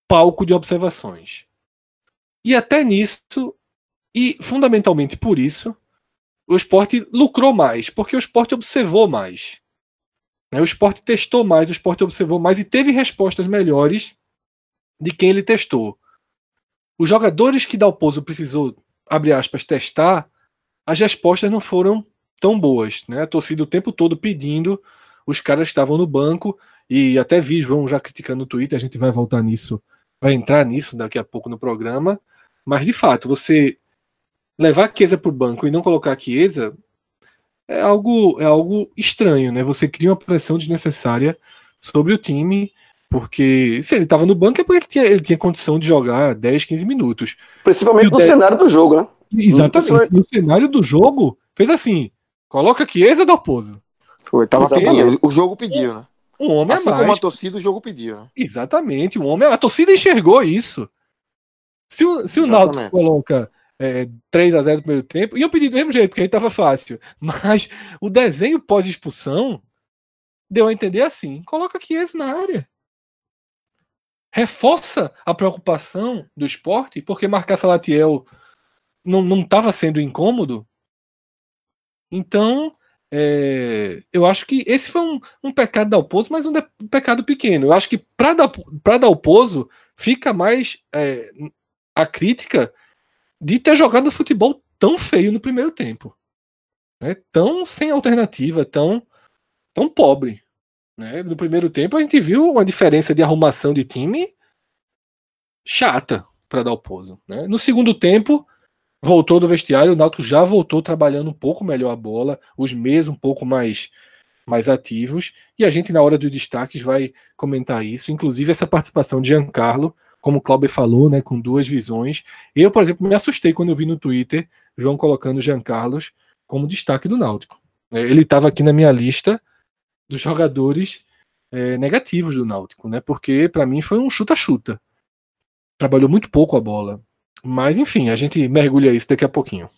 palco de observações. E até nisso, e fundamentalmente por isso, o esporte lucrou mais, porque o esporte observou mais. Né? O esporte testou mais, o esporte observou mais e teve respostas melhores de quem ele testou. Os jogadores que Dalpozo precisou, abre aspas, testar, as respostas não foram tão boas. Né? A torcida o tempo todo pedindo, os caras estavam no banco, e até vi João já criticando no Twitter, a gente vai voltar nisso, vai entrar nisso daqui a pouco no programa. Mas de fato, você levar Chiesa para o banco e não colocar Chiesa é algo, é algo estranho, né? Você cria uma pressão desnecessária sobre o time, porque se ele estava no banco é porque ele tinha, ele tinha condição de jogar 10, 15 minutos. Principalmente no 10... cenário do jogo, né? Exatamente. No cenário do jogo, fez assim: coloca Chiesa do oposo. Foi, tava pedindo. O jogo pediu, né? Um homem assim a mais. como a torcida, o jogo pediu, né? Exatamente, um homem. A torcida enxergou isso. Se o, se o Náutico coloca é, 3 a 0 no primeiro tempo, e eu pedi do mesmo jeito, porque aí tava fácil. Mas o desenho pós-expulsão deu a entender assim: coloca Chiesa na área. Reforça a preocupação do esporte, porque marcar Salatiel não estava sendo incômodo. Então, é, eu acho que esse foi um, um pecado da Alpozo, mas um, de, um, pecado pequeno. Eu acho que para dar, dar Alpozo fica mais é, a crítica de ter jogado futebol tão feio no primeiro tempo. Né? Tão sem alternativa, tão, tão pobre. Né? No primeiro tempo a gente viu uma diferença de arrumação de time chata para dar o pouso. Né? No segundo tempo, voltou do vestiário, o Náutico já voltou trabalhando um pouco melhor a bola, os meios um pouco mais mais ativos, e a gente na hora dos destaques vai comentar isso, inclusive essa participação de Giancarlo, como o Clauber falou, né, com duas visões. Eu, por exemplo, me assustei quando eu vi no Twitter João colocando Jean como destaque do Náutico. É, ele estava aqui na minha lista dos jogadores é, negativos do Náutico, né? Porque para mim foi um chuta-chuta. Trabalhou muito pouco a bola. Mas enfim, a gente mergulha isso daqui a pouquinho.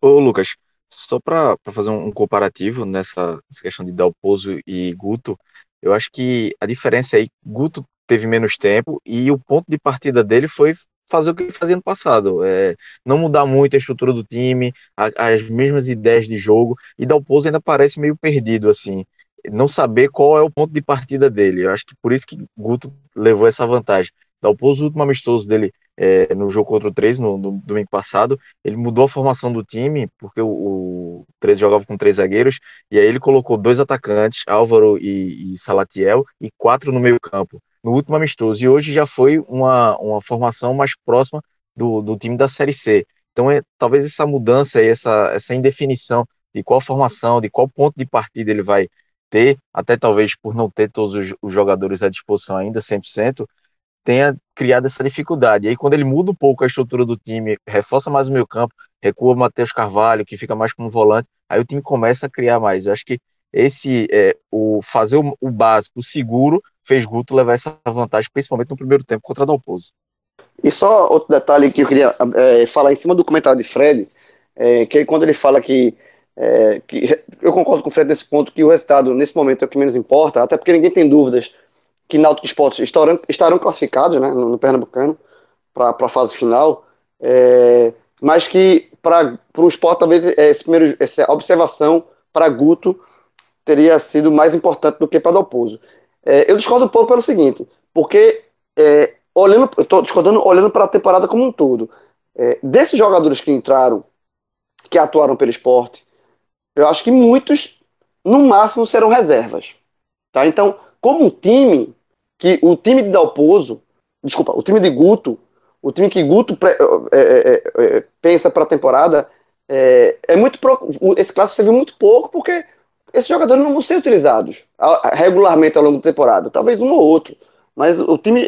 Ô Lucas, só para fazer um comparativo nessa, nessa questão de Dalpozo e Guto, eu acho que a diferença aí, Guto teve menos tempo e o ponto de partida dele foi fazer o que ele fazia no passado, é, não mudar muito a estrutura do time, a, as mesmas ideias de jogo, e Dalpozo ainda parece meio perdido, assim, não saber qual é o ponto de partida dele. Eu acho que por isso que Guto levou essa vantagem. Dalpozo, o último amistoso dele é, no jogo contra o 3, no, no, domingo passado, ele mudou a formação do time, porque o, o 13 jogava com três zagueiros, e aí ele colocou dois atacantes, Álvaro e, e Salatiel, e quatro no meio campo no último amistoso. E hoje já foi uma, uma formação mais próxima do, do time da Série C. Então, é, talvez essa mudança essa, essa indefinição de qual formação, de qual ponto de partida ele vai ter, até talvez por não ter todos os, os jogadores à disposição ainda 100%, tenha criado essa dificuldade. E aí, quando ele muda um pouco a estrutura do time, reforça mais o meio campo, recua o Matheus Carvalho, que fica mais como volante, aí o time começa a criar mais. Eu acho que esse é, o fazer o, o básico, o seguro, fez Guto levar essa vantagem, principalmente no primeiro tempo contra Dalpozo. E só outro detalhe que eu queria é, falar em cima do comentário de Fred, é, que quando ele fala que, é, que, eu concordo com o Fred nesse ponto que o resultado nesse momento é o que menos importa, até porque ninguém tem dúvidas que Náutico Esportes estarão, estarão classificados né, no, no Pernambucano para a fase final, é, mas que para o esporte talvez esse primeiro, essa observação para Guto teria sido mais importante do que para Dalpozo. É, eu discordo um pouco pelo seguinte, porque é, olhando, eu estou discordando olhando para a temporada como um todo. É, desses jogadores que entraram, que atuaram pelo esporte, eu acho que muitos, no máximo, serão reservas. Tá? Então, como um time, que o time de Dalpozo, desculpa, o time de Guto, o time que Guto é, é, é, pensa para a temporada, é, muito esse clássico serviu muito pouco porque esses jogadores não vão ser utilizados regularmente ao longo da temporada, talvez um ou outro. Mas o time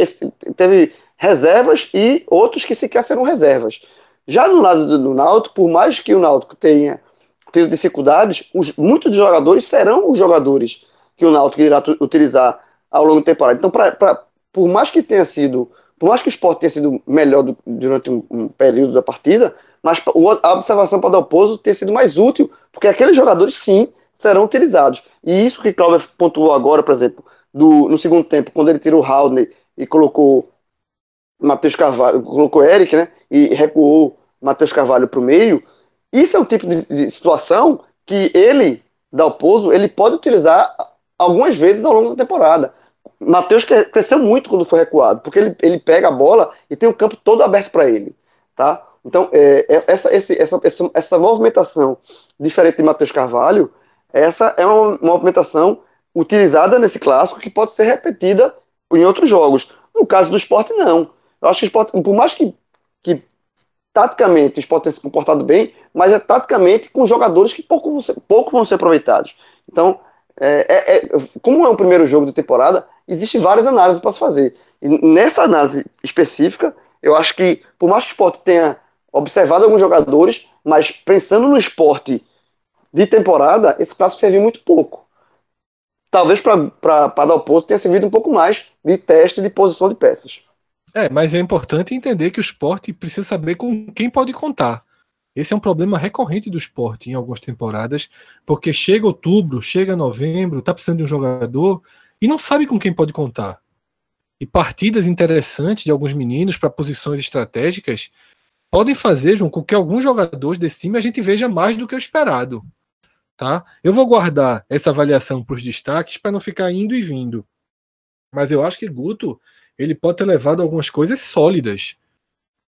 teve reservas e outros que sequer serão reservas. Já no lado do, do Náutico, por mais que o Náutico tenha tido dificuldades, os, muitos dos jogadores serão os jogadores que o Náutico irá utilizar ao longo da temporada. Então, pra, pra, por mais que tenha sido, por mais que o esporte tenha sido melhor do, durante um, um, período da partida, mas a observação para o Dalpozo ter sido mais útil, porque aqueles jogadores sim serão utilizados. E isso que Cláudio pontuou agora, por exemplo, do, no segundo tempo, quando ele tirou o Haldner e colocou Matheus Carvalho, colocou Eric, né? E recuou Matheus Carvalho para o meio. Isso é o tipo de, de, situação que ele, Dalpozo, ele pode utilizar algumas vezes ao longo da temporada. Matheus cresceu muito quando foi recuado, porque ele, ele pega a bola e tem o campo todo aberto para ele. Tá? Então, é, é, essa, esse, essa, essa, essa movimentação, diferente de Matheus Carvalho, essa é uma movimentação utilizada nesse clássico que pode ser repetida em outros jogos. No caso do esporte, não. Eu acho que o esporte, por mais que, que taticamente o esporte tenha se comportado bem, mas é taticamente com jogadores que pouco vão ser, pouco vão ser aproveitados. Então, é, é, é, como é o primeiro jogo da temporada, existem várias análises para se fazer. E nessa análise específica, eu acho que, por mais que o esporte tenha observado alguns jogadores, mas pensando no esporte de temporada, esse clássico serviu muito pouco. Talvez para dar oposto tenha servido um pouco mais de teste de posição de peças. É, mas é importante entender que o esporte precisa saber com quem pode contar. Esse é um problema recorrente do esporte em algumas temporadas, porque chega outubro, chega novembro, tá precisando de um jogador e não sabe com quem pode contar. E partidas interessantes de alguns meninos para posições estratégicas podem fazer, João, com que alguns jogadores desse time a gente veja mais do que o esperado. Tá? Eu vou guardar essa avaliação para os destaques para não ficar indo e vindo. Mas eu acho que Guto ele pode ter levado algumas coisas sólidas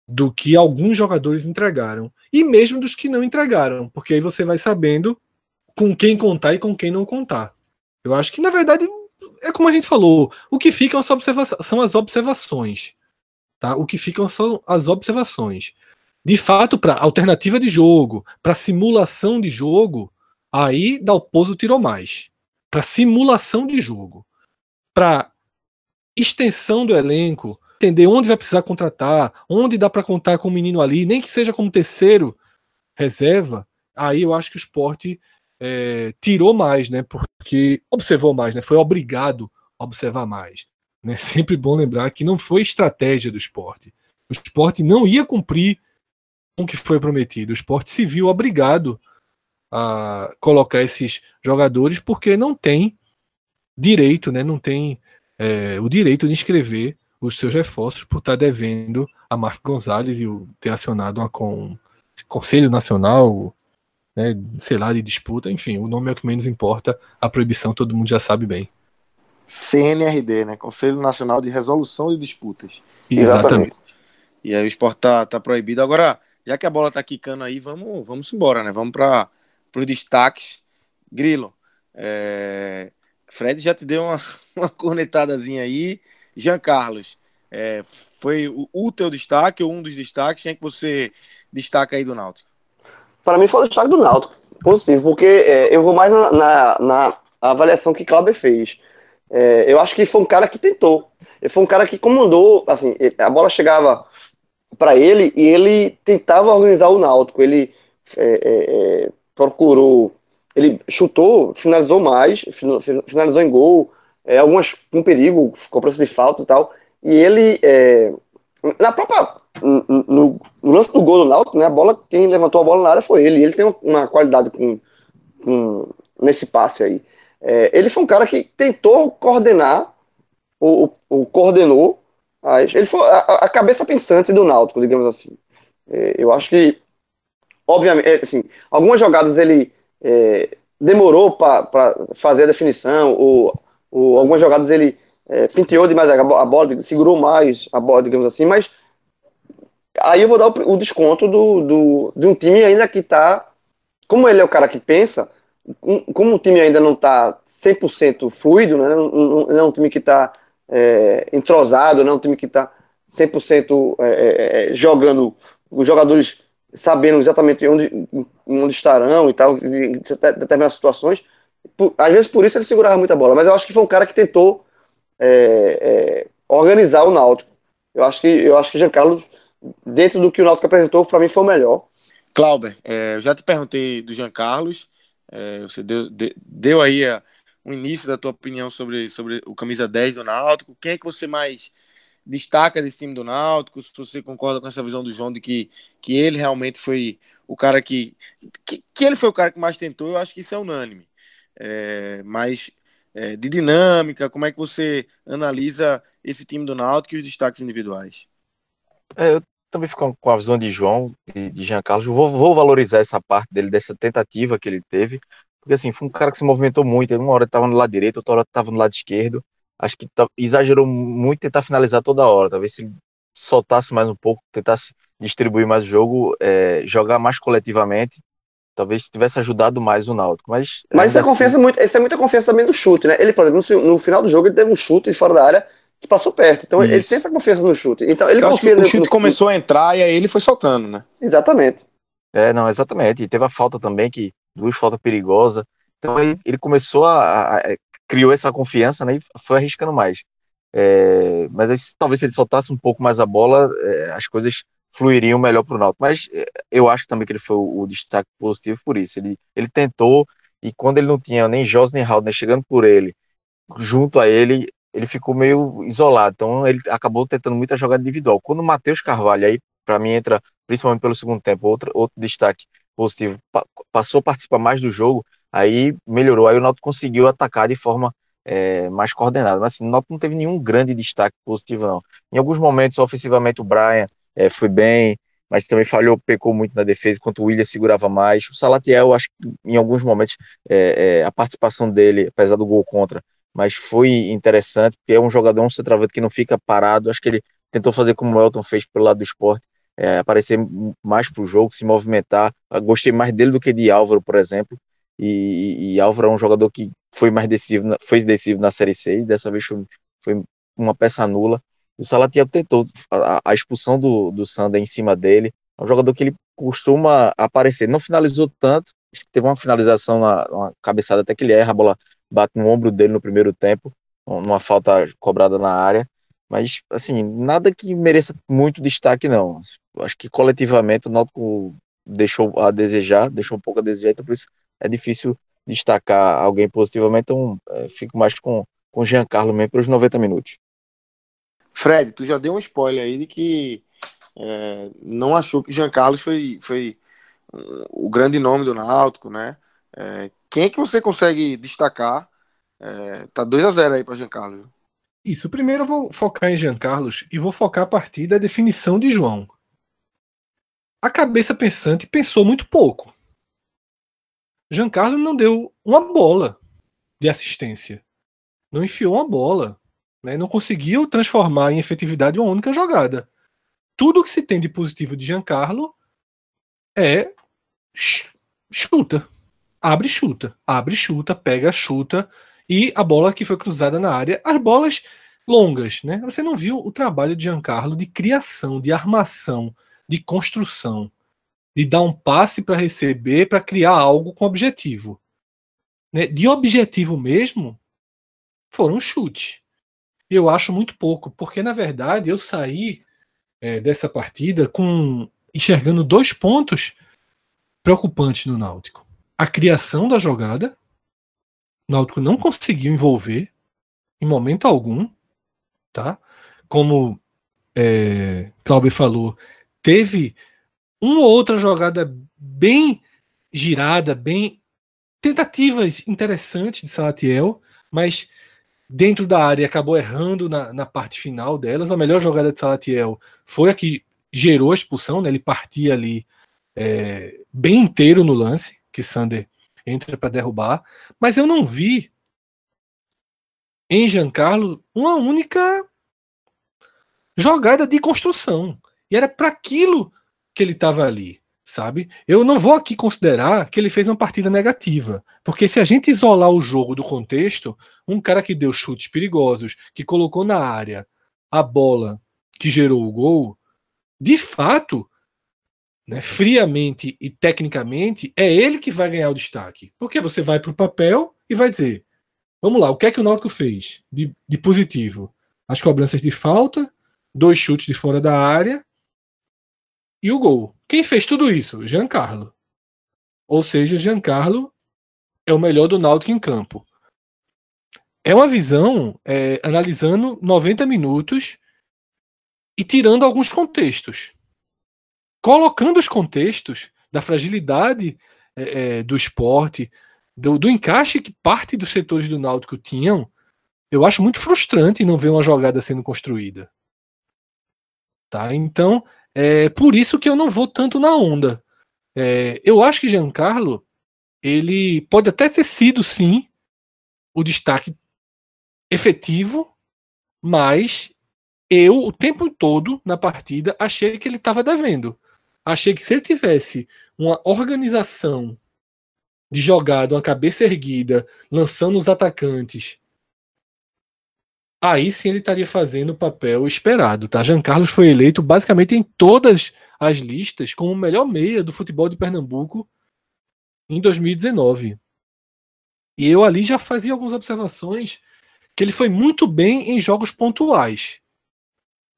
do que alguns jogadores entregaram e mesmo dos que não entregaram, porque aí você vai sabendo com quem contar e com quem não contar. Eu acho que na verdade é como a gente falou, o que ficam são as observações, tá? O que ficam são as observações. De fato, para alternativa de jogo, para simulação de jogo, aí Dalpozo tirou mais. Para simulação de jogo, para extensão do elenco, entender onde vai precisar contratar, onde dá para contar com o menino ali, nem que seja como terceiro reserva, aí eu acho que o esporte é, tirou mais, né? Porque observou mais, né? Foi obrigado a observar mais. Né? Sempre bom lembrar que não foi estratégia do esporte. O esporte não ia cumprir o que foi prometido. O esporte se viu obrigado a colocar esses jogadores porque não tem direito, né? Não tem é, o direito de inscrever os seus reforços por estar devendo a Marco Gonzalez e o, ter acionado uma com, Conselho Nacional, né, sei lá, de disputa, enfim, o nome é o que menos importa, a proibição todo mundo já sabe bem. CNRD, né? Conselho Nacional de Resolução de Disputas. Exatamente. E aí o esporte tá, tá proibido. Agora, já que a bola tá quicando aí, vamos, vamos embora, né? Vamos para os destaques. Grilo, é... Fred já te deu uma, uma cornetadazinha aí. Jean Carlos, é, foi o, o teu destaque ou um dos destaques? Quem é que você destaca aí do Náutico? Para mim foi o destaque do Náutico, positivo, porque é, eu vou mais na, na, na, avaliação que Cláudio fez. É, eu acho que foi um cara que tentou. Ele foi um cara que comandou, assim, a bola chegava para ele e ele tentava organizar o Náutico. Ele é, é, é procurou, ele chutou, finalizou mais, finalizou em gol, é, algumas com perigo, cobrança de faltas e tal. E ele, é, na própria, no, no, lance do gol do Náutico, né, a bola, quem levantou a bola na área foi ele. Ele tem uma qualidade com, com nesse passe aí. É, ele foi um cara que tentou coordenar, ou, ou coordenou, mas ele foi a, a, cabeça pensante do Náutico, digamos assim. É, eu acho que, obviamente, é, assim, algumas jogadas ele é, demorou para fazer a definição, ou o, algumas jogadas ele é, demais a, bola, segurou mais a bola, digamos assim, mas aí eu vou dar o, o desconto do, do, de um time ainda que está. Como ele é o cara que pensa, como o time ainda não está 100% fluido, né, não, não, é um time que está é, entrosado, não é um time que está 100% é, é, é, jogando, os jogadores sabendo exatamente onde, onde estarão e tal, em determinadas situações por, às vezes por isso ele segurava muita bola, mas eu acho que foi um cara que tentou é, é, organizar o Náutico. Eu acho que eu acho que Giancarlo, dentro do que o Náutico apresentou, para mim foi o melhor. Clauber, é, eu já te perguntei do Jean Carlos, é, você deu, de, deu aí a, o início da tua opinião sobre, sobre o camisa 10 do Náutico. Quem é que você mais destaca desse time do Náutico? Se você concorda com essa visão do João de que, que ele realmente foi o cara que, que, que ele foi o cara que mais tentou, eu acho que isso é unânime é, mais é, de dinâmica? Como é que você analisa esse time do Náutico e os destaques individuais? É, eu também fico com a visão de João, de, de Jean Carlos. Vou, vou, valorizar essa parte dele, dessa tentativa que ele teve, Porque assim, foi um cara que se movimentou muito. Uma hora estava no lado direito, outra hora estava no lado esquerdo. Acho que tá, exagerou muito tentar finalizar toda hora. Talvez se soltasse mais um pouco, tentasse distribuir mais o jogo, é, jogar mais coletivamente, talvez tivesse ajudado mais o Náutico. Mas, mas isso é, assim, confiança muito, isso é muita confiança também no chute, né? Ele, por exemplo, no, final do jogo, ele teve um chute fora da área que passou perto. Então Isso. ele tem essa confiança no chute. Então ele Eu acho que o chute no- começou a entrar e aí ele foi soltando, né? Exatamente. É, não, exatamente. E teve a falta também, que duas faltas perigosas. Então ele, ele começou a, a- a- criou essa confiança, né? E foi arriscando mais. É, mas aí, talvez se ele soltasse um pouco mais a bola, é, as coisas fluiriam melhor para o Náutico. Mas é, eu acho também que ele foi o, o destaque positivo por isso. Ele, ele tentou e quando ele não tinha nem Jos nem Haldner chegando por ele, junto a ele, ele ficou meio isolado. Então ele acabou tentando muita jogada individual. Quando o Matheus Carvalho aí para mim entra principalmente pelo segundo tempo, outro, outro destaque positivo, pa- passou a participar mais do jogo, aí melhorou, aí o Náutico conseguiu atacar de forma é, mais coordenada, mas assim, o Náutico não teve nenhum grande destaque positivo não. Em alguns momentos ofensivamente o Brian é, foi bem, mas também falhou, pecou muito na defesa, enquanto o William segurava mais. O Salatiel, acho que em alguns momentos é, é, a participação dele, apesar do gol contra, mas foi interessante, porque é um jogador, um centroavante que não fica parado. Acho que ele tentou fazer como o Elton fez pelo lado do esporte, é, aparecer mais para o jogo, se movimentar. Gostei mais dele do que de Álvaro, por exemplo. E, e Álvaro é um jogador que foi mais decisivo, foi decisivo na Série C, e dessa vez foi, foi uma peça nula. O Salatiel tentou a, a expulsão do, do Sander em cima dele. É um jogador que ele costuma aparecer. Não finalizou tanto, teve uma finalização, na, uma cabeçada até que ele erra, a bola bate no ombro dele no primeiro tempo, numa falta cobrada na área. Mas, assim, nada que mereça muito destaque, não. Acho que coletivamente o Náutico deixou a desejar, deixou um pouco a desejar, então por isso é difícil destacar alguém positivamente, então é, fico mais com com o Giancarlo mesmo pelos 90 minutos. Fred, tu já deu um spoiler aí de que é, não achou que Jean Carlos foi, foi o grande nome do Náutico, né? É, quem é que você consegue destacar? É, tá 2 a 0 aí para Jean Carlos. Isso, primeiro eu vou focar em Jean Carlos e vou focar a partir da definição de João. A cabeça pensante pensou muito pouco. Jean Carlos não deu uma bola de assistência. Não enfiou uma bola. Né? Não conseguiu transformar em efetividade uma única jogada. Tudo que se tem de positivo de Giancarlo é ch- chuta. Abre, chuta. Abre, chuta. Pega, chuta. E a bola que foi cruzada na área. As bolas longas, né? Você não viu o trabalho de Giancarlo de criação, de armação, de construção, de dar um passe para receber, para criar algo com objetivo. Né? De objetivo mesmo, foram um chute. Eu acho muito pouco, porque na verdade eu saí é, dessa partida com enxergando dois pontos preocupantes no Náutico. A criação da jogada, o Náutico não conseguiu envolver em momento algum, tá? Como é, Cláudio falou, teve uma ou outra jogada bem girada, bem tentativas interessantes de Salatiel, mas dentro da área acabou errando na, na parte final delas. A melhor jogada de Salatiel foi a que gerou a expulsão, né? ele partia ali é, bem inteiro no lance, que Sander entra para derrubar, mas eu não vi em Giancarlo uma única jogada de construção. E era para aquilo que ele estava ali, sabe? Eu não vou aqui considerar que ele fez uma partida negativa, porque se a gente isolar o jogo do contexto, um cara que deu chutes perigosos, que colocou na área a bola que gerou o gol, de fato, né, friamente e tecnicamente, é ele que vai ganhar o destaque. Porque você vai para o papel e vai dizer: vamos lá, o que é que o Náutico fez de, de positivo? As cobranças de falta, dois chutes de fora da área e o gol. Quem fez tudo isso? Giancarlo. Ou seja, Giancarlo é o melhor do Náutico em campo. É uma visão é, analisando 90 minutos e tirando alguns contextos. Colocando os contextos da fragilidade é, é, do esporte, do, do encaixe que parte dos setores do Náutico tinham, eu acho muito frustrante não ver uma jogada sendo construída. Tá? Então, é por isso que eu não vou tanto na onda. É, eu acho que Giancarlo ele pode até ter sido, sim, o destaque efetivo, mas eu, o tempo todo na partida, achei que ele estava devendo. Achei que se ele tivesse uma organização de jogada, uma cabeça erguida, lançando os atacantes, aí sim ele estaria fazendo o papel esperado. Tá? Jean Carlos foi eleito basicamente em todas as listas como o melhor meia do futebol de Pernambuco em 2019. E eu ali já fazia algumas observações que ele foi muito bem em jogos pontuais.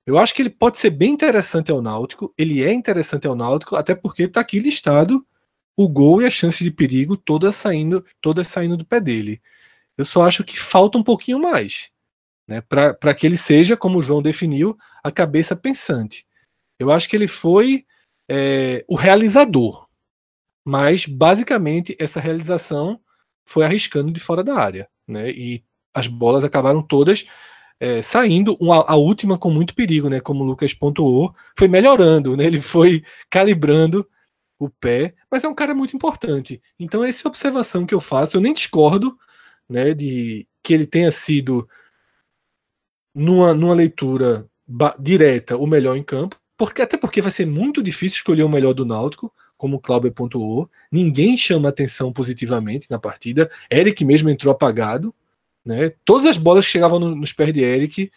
Eu acho que ele pode ser bem interessante ao Náutico. Ele é interessante ao Náutico, até porque está aqui listado o gol e a chance de perigo todas saindo, todas saindo do pé dele. Eu só acho que falta um pouquinho mais, né, para que ele seja, como João definiu, a cabeça pensante. Eu acho que ele foi é, o realizador, mas basicamente essa realização foi arriscando de fora da área, né? E as bolas acabaram todas é, saindo, uma, a última com muito perigo, né? Como o Lucas pontuou, foi melhorando, né? Ele foi calibrando o pé, mas é um cara muito importante. Então essa observação que eu faço, eu nem discordo, né? De que ele tenha sido numa, numa leitura direta o melhor em campo, porque até porque vai ser muito difícil escolher o melhor do Náutico como o Cláudio pontuou, ninguém chama atenção positivamente na partida. Eric mesmo entrou apagado. Né? Todas as bolas que chegavam no, nos pés de Eric,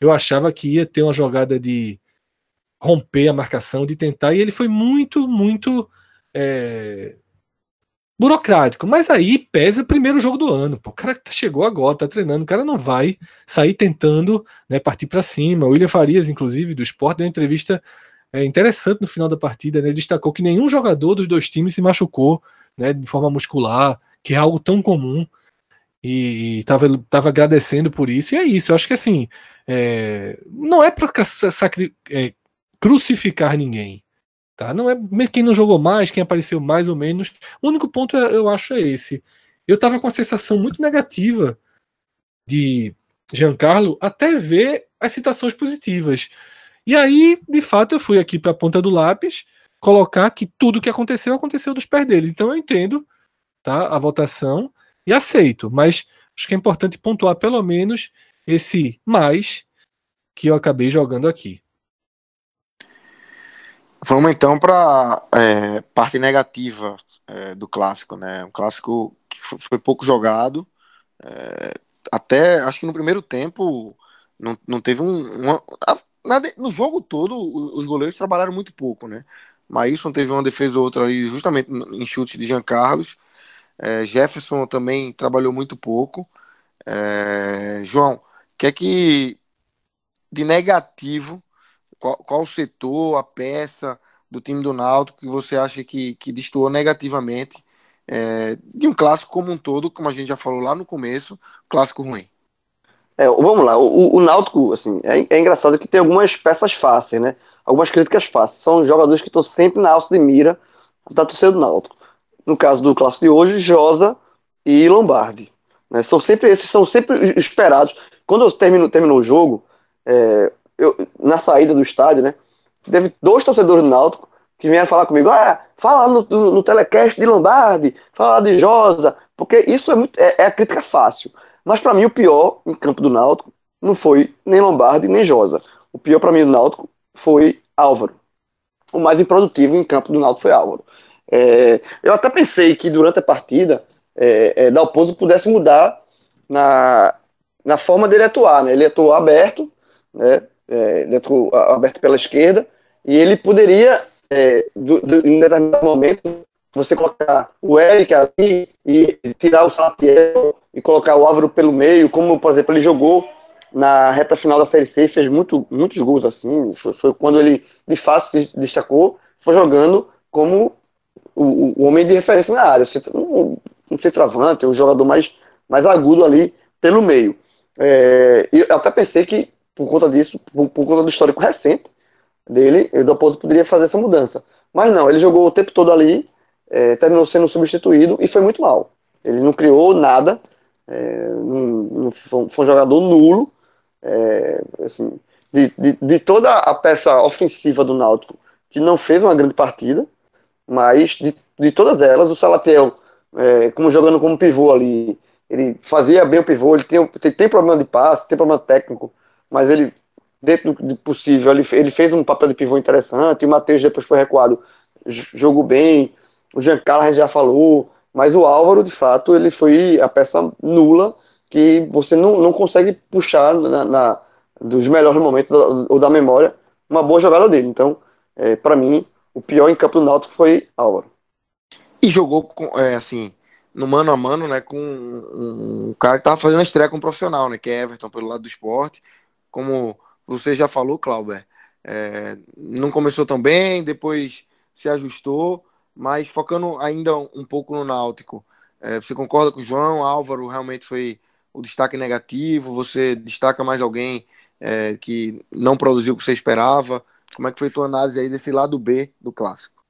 eu achava que ia ter uma jogada de romper a marcação, de tentar, e ele foi muito, muito é, burocrático. Mas aí pesa o primeiro jogo do ano. Pô. O cara tá, chegou agora, tá treinando, o cara não vai sair tentando né, partir para cima. O William Farias, inclusive, do esporte, deu uma entrevista é interessante no final da partida, né? Ele destacou que nenhum jogador dos dois times se machucou, né, de forma muscular, que é algo tão comum. E estava tava agradecendo por isso. E é isso. Eu acho que assim, é, não é para é, crucificar ninguém. Tá? Não é quem não jogou mais, quem apareceu mais ou menos. O único ponto eu acho é esse. Eu estava com a sensação muito negativa de Giancarlo até ver as citações positivas. E aí, de fato, eu fui aqui para a ponta do lápis colocar que tudo que aconteceu aconteceu dos pés deles. Então eu entendo tá, a votação e aceito, mas acho que é importante pontuar pelo menos esse mais que eu acabei jogando aqui. Vamos então para é, parte negativa é, do clássico, né? Um clássico que foi pouco jogado. É, até acho que no primeiro tempo não, não teve um, uma, no jogo todo, os goleiros trabalharam muito pouco, né? Maílson teve uma defesa ou outra ali, justamente em chute de Jean Carlos. É, Jefferson também trabalhou muito pouco. É, João, que é que de negativo, qual, o setor, a peça do time do Náutico que você acha que, que destoou negativamente é, de um clássico como um todo, como a gente já falou lá no começo, clássico ruim? É, vamos lá, o, o Náutico, assim, é, é, engraçado que tem algumas peças fáceis, né? Algumas críticas fáceis. São jogadores que estão sempre na alça de mira da torcida do Náutico. No caso do clássico de hoje, Josa e Lombardi. Né? São sempre, esses são sempre esperados. Quando eu termino, terminou o jogo, é, eu, na saída do estádio, né? Teve dois torcedores do Náutico que vieram falar comigo, ah, fala no, no, no telecast de Lombardi, fala de Josa, porque isso é, muito, é, é a crítica fácil. Mas para mim o pior em campo do Náutico não foi nem Lombardi nem Josa. O pior para mim do Náutico foi Álvaro. O mais improdutivo em campo do Náutico foi Álvaro. É, eu até pensei que durante a partida é, é, Dalpozo pudesse mudar na, na forma dele atuar. Né? Ele atuou aberto, né? É, atuou aberto pela esquerda, e ele poderia, é, do, do, em determinado momento, você colocar o Eric ali e tirar o Salatiel e colocar o Álvaro pelo meio, como, por exemplo, ele jogou na reta final da Série C, fez muito, muitos gols assim, foi, foi quando ele de fato se destacou, foi jogando como o, o homem de referência na área, um, um centroavante, um jogador mais, mais agudo ali pelo meio. É, eu até pensei que, por conta disso, por, por conta do histórico recente dele, o Dalpozo poderia fazer essa mudança. Mas não, ele jogou o tempo todo ali, é, terminou sendo substituído e foi muito mal. Ele não criou nada, é, não, não foi, um jogador nulo. É, assim, de, de, de, toda a peça ofensiva do Náutico, que não fez uma grande partida, mas de, de todas elas, o Salatiel é, como jogando como pivô ali. Ele fazia bem o pivô, ele tem, tem, tem problema de passe, tem problema técnico, mas ele, dentro do possível, ele, ele fez um papel de pivô interessante, o Matheus depois foi recuado, jogou bem, o Giancarlo a gente já falou, mas o Álvaro, de fato, ele foi a peça nula que você não, não consegue puxar na, na dos melhores momentos ou da memória uma boa jogada dele. Então, é, para mim, o pior em campo do Náutico foi Álvaro. E jogou com, é, assim, no mano a mano, né, com um, cara que tava fazendo a estreia com um profissional, né, que é Everton pelo lado do esporte. Como você já falou, Clauber, é, não começou tão bem, depois se ajustou, mas focando ainda um pouco no Náutico. É, você concorda com o João? Álvaro realmente foi o destaque negativo? Você destaca mais alguém é, que não produziu o que você esperava? Como é que foi a tua análise aí desse lado B do clássico?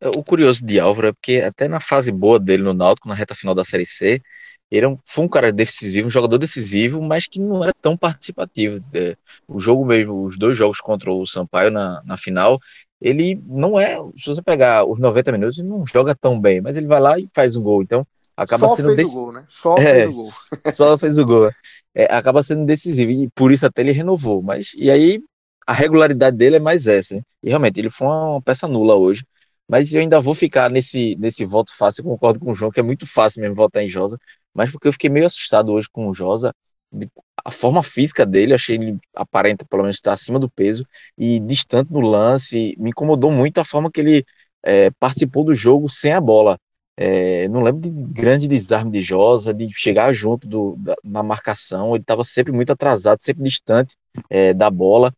É, o curioso de Álvaro é porque até na fase boa dele no Náutico, na reta final da Série C, ele é foi um cara decisivo, um jogador decisivo, mas que não era tão participativo. É, o jogo mesmo, os dois jogos contra o Sampaio na, na final, ele não é, se você pegar os 90 minutos, ele não joga tão bem, mas ele vai lá e faz um gol. Então, acaba só sendo fez o gol, né? Só é, fez o gol. só fez o gol. É, acaba sendo decisivo e por isso até ele renovou. Mas e aí a regularidade dele é mais essa. Hein? E realmente ele foi uma peça nula hoje. Mas eu ainda vou ficar nesse, nesse voto fácil. Eu concordo com o João que é muito fácil mesmo votar em Josa. Mas porque eu fiquei meio assustado hoje com o Josa. A forma física dele, achei ele aparenta pelo menos estar acima do peso e distante no lance. Me incomodou muito a forma que ele é, participou do jogo sem a bola. É, não lembro de grande desarme de Josa, de chegar junto do, da, na marcação, ele estava sempre muito atrasado, sempre distante é, da bola,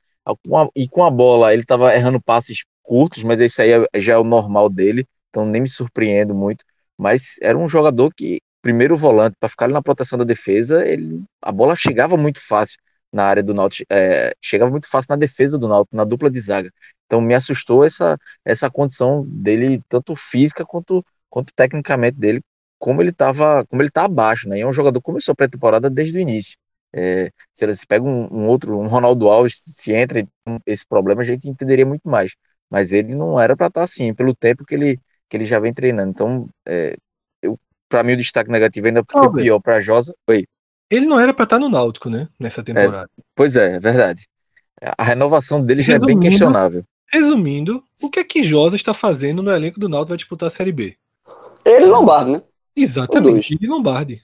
e com a bola ele estava errando passes curtos, mas isso aí é, já é o normal dele, então nem me surpreendo muito, mas era um jogador que, primeiro volante, para ficar ali na proteção da defesa, ele, a bola chegava muito fácil na área do Náutico, é, chegava muito fácil na defesa do Náutico, na dupla de zaga, então me assustou essa, essa condição dele, tanto física quanto quanto tecnicamente dele, como ele estava, como ele está abaixo, né? E é um jogador que começou a pré-temporada desde o início. É, se ele se pega um, um, outro, um Ronaldo Alves, se entra esse problema, a gente entenderia muito mais. Mas ele não era para estar tá assim, pelo tempo que ele, que ele já vem treinando. Então, é, para mim, o destaque negativo ainda foi pior para Josa. Oi. Ele não era para estar no Náutico, né? Nessa temporada. É, pois é, é verdade. A renovação dele já é bem questionável. Resumindo, o que é que Josa está fazendo no elenco do Náutico vai disputar a Série B? Ele e Lombardi, né? Exatamente, ele e Lombardi.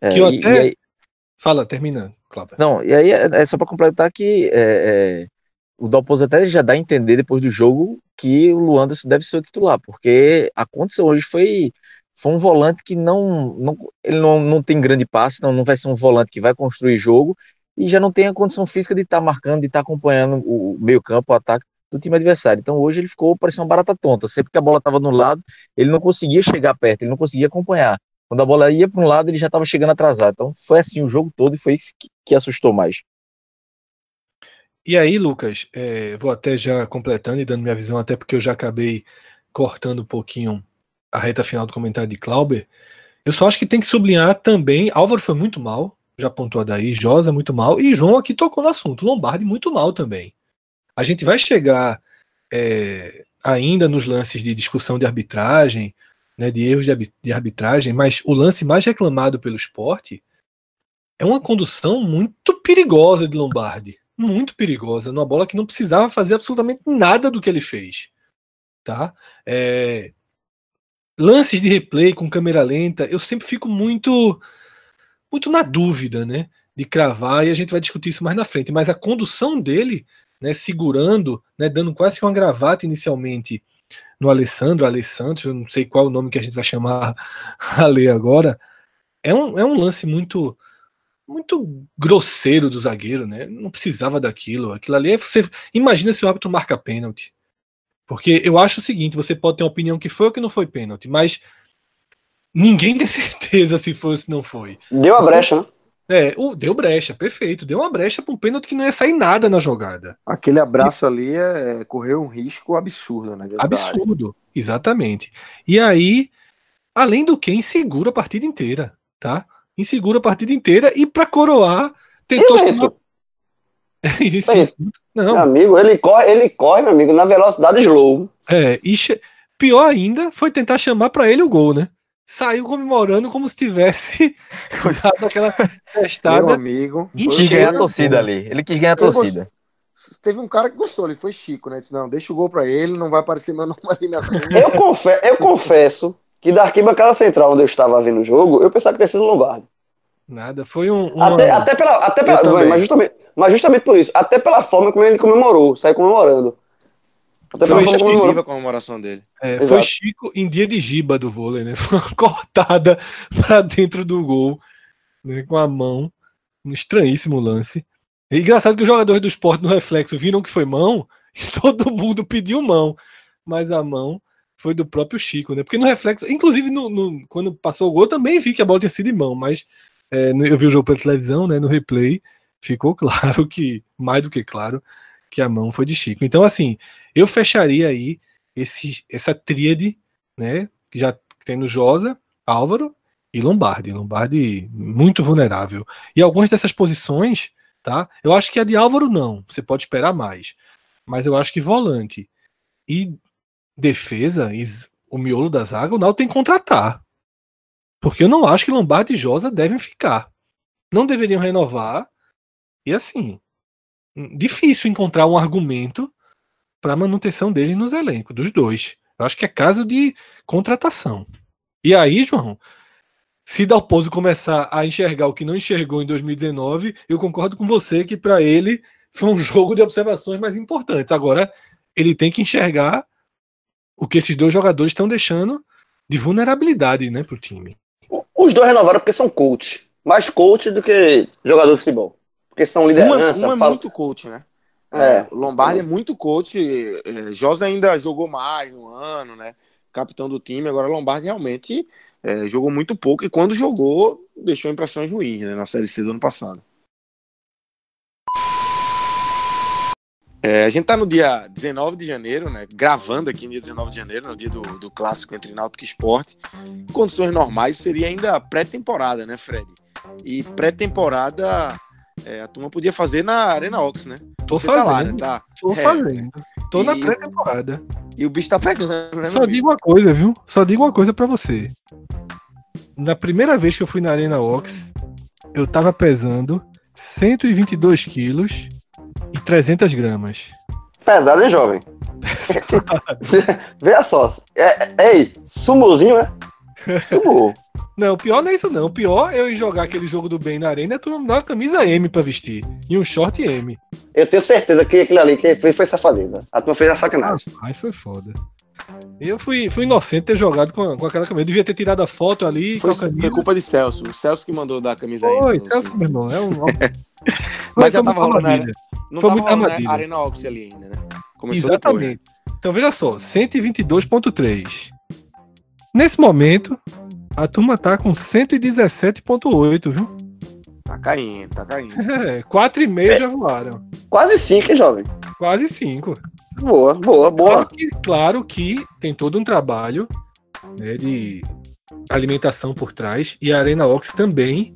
É, que eu e, até... E aí... Fala, termina, Cláudio. Não, e aí é, é só para completar que é, é, o Dalpozo até já dá a entender depois do jogo que o Luanderson deve ser o titular, porque a condição hoje foi, foi um volante que não, não ele não, não tem grande passe, não, não vai ser um volante que vai construir jogo e já não tem a condição física de estar tá marcando, de estar tá acompanhando o meio campo, o ataque do time adversário. Então hoje ele ficou parecendo uma barata tonta. Sempre que a bola estava no lado, ele não conseguia chegar perto, ele não conseguia acompanhar. Quando a bola ia para um lado, ele já estava chegando atrasado. Então foi assim o jogo todo e foi isso que, que assustou mais. E aí, Lucas, é, vou até já completando e dando minha visão, até porque eu já acabei cortando um pouquinho a reta final do comentário de Clauber. Eu só acho que tem que sublinhar também. Álvaro foi muito mal, já pontuou daí, Josa muito mal, e João aqui tocou no assunto. Lombardi muito mal também. A gente vai chegar é, ainda nos lances de discussão de arbitragem, né, de erros de, de arbitragem, mas o lance mais reclamado pelo esporte é uma condução muito perigosa de Lombardi. Muito perigosa, numa bola que não precisava fazer absolutamente nada do que ele fez. Tá? É, lances de replay com câmera lenta, eu sempre fico muito muito na dúvida, né, de cravar e a gente vai discutir isso mais na frente, mas a condução dele né, segurando, né, dando quase que uma gravata inicialmente no Alessandro, Alessandro, eu não sei qual o nome que a gente vai chamar a ler agora, é um, é um lance muito muito grosseiro do zagueiro, né? Não precisava daquilo. Aquilo ali é você. Imagina se o árbitro marca pênalti. Porque eu acho o seguinte: você pode ter uma opinião que foi ou que não foi pênalti, mas ninguém tem certeza se foi ou se não foi. Deu a brecha, né? É, o, deu brecha, perfeito. Deu uma brecha para um pênalti que não ia sair nada na jogada. Aquele abraço e... ali é, correu um risco absurdo, né? Absurdo, exatamente. E aí, além do que, insegura a partida inteira, tá? Insegura a partida inteira e para coroar, tentou. Chamar... isso, isso. Não. Meu amigo, ele corre, ele corre, meu amigo, na velocidade slow. É, e pior ainda foi tentar chamar para ele o gol, né? saiu comemorando como se tivesse dado aquela Meu testada. amigo. Ih, Quis ganhar a torcida ali. Ele quis ganhar a torcida. Teve um cara que gostou, ele foi Chico, né? Disse, não, deixa o gol pra ele, não vai aparecer meu nome ali na. Eu, confe eu confesso que da arquibancada central onde eu estava vendo o jogo, eu pensava que tinha sido Lombardi. Nada, foi um. uma- Até, até pela. Até pela mas, justamente, mas justamente por isso. Até pela forma como ele comemorou, saiu comemorando. Até Foi. Exclusiva a comemoração dele. É, foi Chico em dia de giba do vôlei, né? Foi uma cortada pra dentro do gol, né? Com a mão. Um estranhíssimo lance. É engraçado que os jogadores do esporte no reflexo viram que foi mão e todo mundo pediu mão. Mas a mão foi do próprio Chico, né? Porque no reflexo, inclusive no, no- quando passou o gol, eu também vi que a bola tinha sido em mão, mas é, eu vi o jogo pela televisão, né? No replay, ficou claro que, mais do que claro, que a mão foi de Chico. Então, assim, eu fecharia aí esse, essa tríade, né? Já tem no Josa, Álvaro e Lombardi. Lombardi muito vulnerável. E algumas dessas posições, tá? Eu acho que a de Álvaro não. Você pode esperar mais. Mas eu acho que volante e defesa, e o miolo da zaga, o Naldo tem que contratar. Porque eu não acho que Lombardi e Josa devem ficar. Não deveriam renovar. E assim, difícil encontrar um argumento para manutenção dele nos elencos, dos dois. Eu acho que é caso de contratação. E aí, João, se Dalpozo começar a enxergar o que não enxergou em 2019, eu concordo com você que para ele foi um jogo de observações mais importantes. Agora, ele tem que enxergar o que esses dois jogadores estão deixando de vulnerabilidade né, para o time. Os dois renovaram porque são coach. Mais coach do que jogador de futebol. Porque são Um é, liderança. um é muito coach, né? É. O Lombardi é muito coach. é, Josa ainda jogou mais no ano, né? Capitão do time. Agora, Lombardi realmente é, jogou muito pouco. E quando jogou, deixou impressões ruins, né? Na Série C do ano passado. É, a gente tá no dia 19 de janeiro, né? Gravando aqui no dia 19 de janeiro, no dia do, do clássico entre Náutico e Esporte. Em condições normais, seria ainda pré-temporada, né, Fred? E pré-temporada, é, a turma podia fazer na Arena Ox, né? Tô Você tá lá, fazendo. né? Tá. Tô É. fazendo. Tô na E- pré-temporada. E o bicho tá pegando, né, Só meu digo uma coisa, viu? Só digo uma coisa pra você. Na primeira vez que eu fui na Arena Ox, eu tava pesando 122 quilos e 300 gramas. Pesado, hein, jovem? Veja só. É, ei, sumuzinho, é? Sumu. Não, o pior não é isso não. O pior é eu jogar aquele jogo do bem na arena e tu me dar uma camisa M pra vestir. E um short M. Eu tenho certeza que aquilo ali que fez foi safadeza. A turma fez a sacanagem. Ai, foi foda. E Eu fui, fui inocente ter jogado com, com aquela camisa. Eu devia ter tirado a foto ali Foi, com a camisa. foi culpa de Celso. O Celso que mandou dar a camisa aí. Foi, Celso, meu irmão. É um... Mas já tava rolando, né? armadilha. Não Foi tava rolando, né? armadilha. Arena Ox ali ainda, né? Começou depois, né? Exatamente. Então veja só, 122.3. Nesse momento, a turma tá com 117.8, viu? Tá caindo, tá caindo. É, 4,5 já voaram. Quase cinco, hein, jovem? Quase 5. Boa, boa, boa. Claro que, claro que tem todo um trabalho né, de alimentação por trás e a Arena Ox também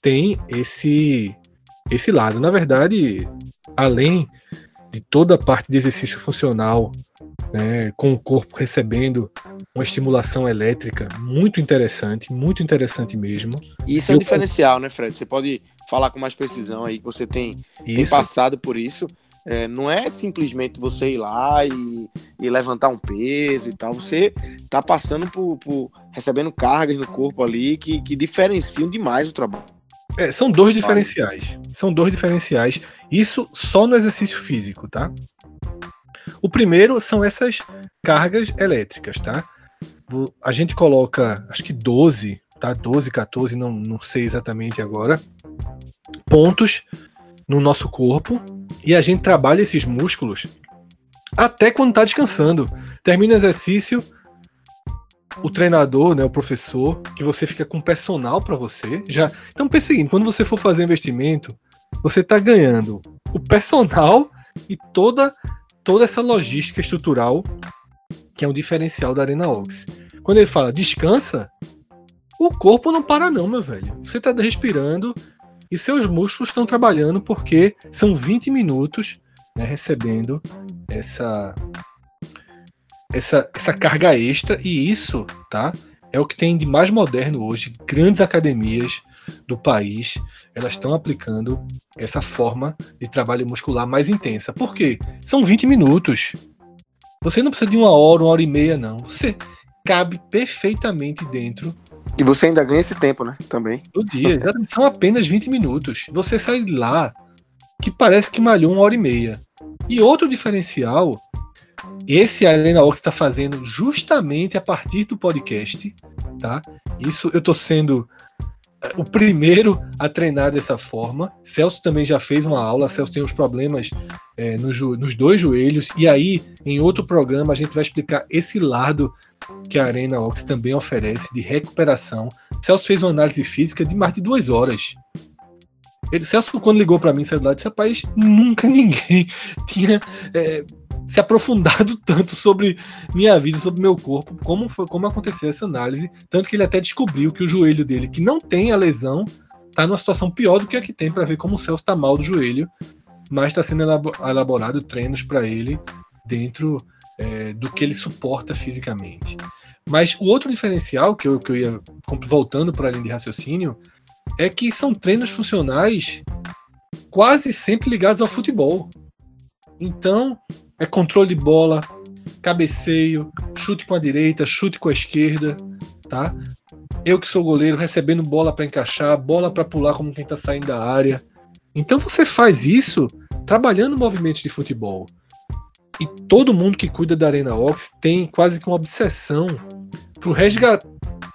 tem esse esse lado. Na verdade, além de toda a parte de exercício funcional, né, com o corpo recebendo uma estimulação elétrica muito interessante, muito interessante mesmo. E isso é um diferencial, né, Fred? Você pode falar com mais precisão aí que você tem, tem passado por isso. É, não é simplesmente você ir lá e, e levantar um peso e tal. Você tá passando por, por- recebendo cargas no corpo ali que, que diferenciam demais o trabalho. É, são dois diferenciais. São dois diferenciais. Isso só no exercício físico, tá? O primeiro são essas cargas elétricas, tá? A gente coloca, acho que 12, tá? 12, 14, não, não sei exatamente agora, pontos no nosso corpo e a gente trabalha esses músculos até quando tá descansando. Termina o exercício, o treinador, né, o professor, que você fica com personal para você. Já, então pense seguinte, quando você for fazer investimento, você tá ganhando o personal e toda toda essa logística estrutural que é um diferencial da Arena Ox. Quando ele fala descansa, o corpo não para não, meu velho. Você tá respirando e seus músculos estão trabalhando porque são 20 minutos né, recebendo essa, essa essa carga extra e isso, tá? é o que tem de mais moderno hoje. Grandes academias do país, elas estão aplicando essa forma de trabalho muscular mais intensa. Por quê? São 20 minutos. Você não precisa de uma hora, uma hora e meia, não. Você cabe perfeitamente dentro. E você ainda ganha esse tempo, né? Também. Do dia. São apenas 20 minutos. Você sai lá que parece que malhou uma hora e meia. E outro diferencial, esse a Helena Ox está fazendo justamente a partir do podcast, tá? Isso eu estou sendo o primeiro a treinar dessa forma. Celso também já fez uma aula. Celso tem uns problemas é, nos, nos dois joelhos. E aí, em outro programa, a gente vai explicar esse lado que a Arena Ox também oferece de recuperação. Celso fez uma análise física de mais de duas horas. Ele, Celso, quando ligou para mim, saiu lá disse: Rapaz, nunca ninguém tinha é, se aprofundado tanto sobre minha vida, sobre meu corpo, como foi, como aconteceu essa análise, tanto que ele até descobriu que o joelho dele, que não tem a lesão, está numa situação pior do que a que tem para ver como o Celso está mal do joelho, mas está sendo elaborado treinos para ele dentro é, do que ele suporta fisicamente. Mas o outro diferencial que eu, que eu ia voltando para a linha de raciocínio é que são treinos funcionais quase sempre ligados ao futebol. Então, é controle de bola, cabeceio, chute com a direita, chute com a esquerda, tá? Eu que sou goleiro, recebendo bola para encaixar, bola para pular como quem tá saindo da área. Então você faz isso trabalhando movimentos de futebol. E todo mundo que cuida da Arena Ox tem quase que uma obsessão por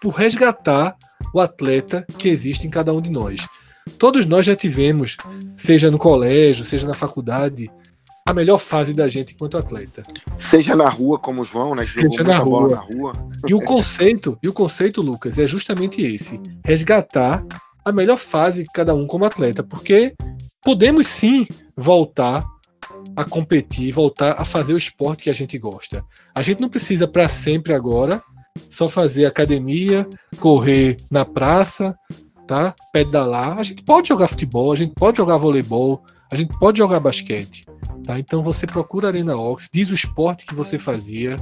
por resgatar o atleta que existe em cada um de nós. Todos nós já tivemos, seja no colégio, seja na faculdade, a melhor fase da gente enquanto atleta. Seja na rua, como o João, né? Que Seja na rua. na rua. E o conceito, e o conceito, Lucas, é justamente esse: resgatar a melhor fase de cada um como atleta, porque podemos sim voltar a competir, voltar a fazer o esporte que a gente gosta. A gente não precisa para sempre agora só fazer academia, correr na praça, tá? Pedalar. A gente pode jogar futebol, a gente pode jogar voleibol, a gente pode jogar basquete. Tá? Então você procura a Arena Ox, diz o esporte que você fazia,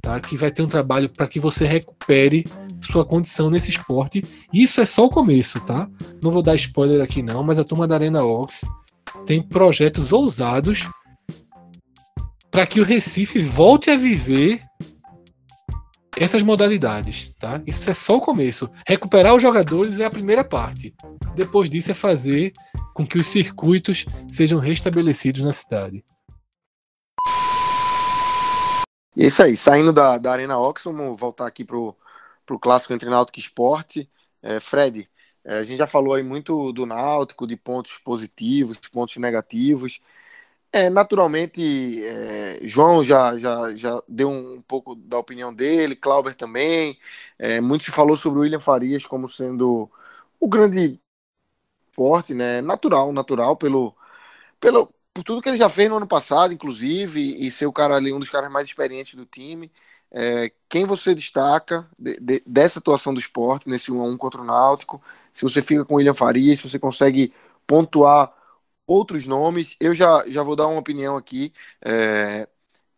tá? que vai ter um trabalho para que você recupere sua condição nesse esporte. Isso é só o começo, tá? Não vou dar spoiler aqui não, mas a turma da Arena Ox tem projetos ousados para que o Recife volte a viver essas modalidades, tá? Isso é só o começo. Recuperar os jogadores é a primeira parte. Depois disso é fazer com que os circuitos sejam restabelecidos na cidade. E é isso aí, saindo da, da Arena Ox, vamos voltar aqui pro, pro clássico entre Náutico e Esporte. É, Fred, é, a gente já falou aí muito do Náutico, de pontos positivos, pontos negativos. É, naturalmente, é, João já, já, já deu um pouco da opinião dele, Clauber também. É, muito se falou sobre o William Farias como sendo o grande esporte, né? Natural, natural, pelo, pelo, por tudo que ele já fez no ano passado, inclusive, e ser o cara ali, um dos caras mais experientes do time. É, quem você destaca de, de, dessa atuação do esporte nesse 1 a 1 contra o Náutico? Se você fica com o William Farias, se você consegue pontuar outros nomes, eu já, já vou dar uma opinião aqui. É,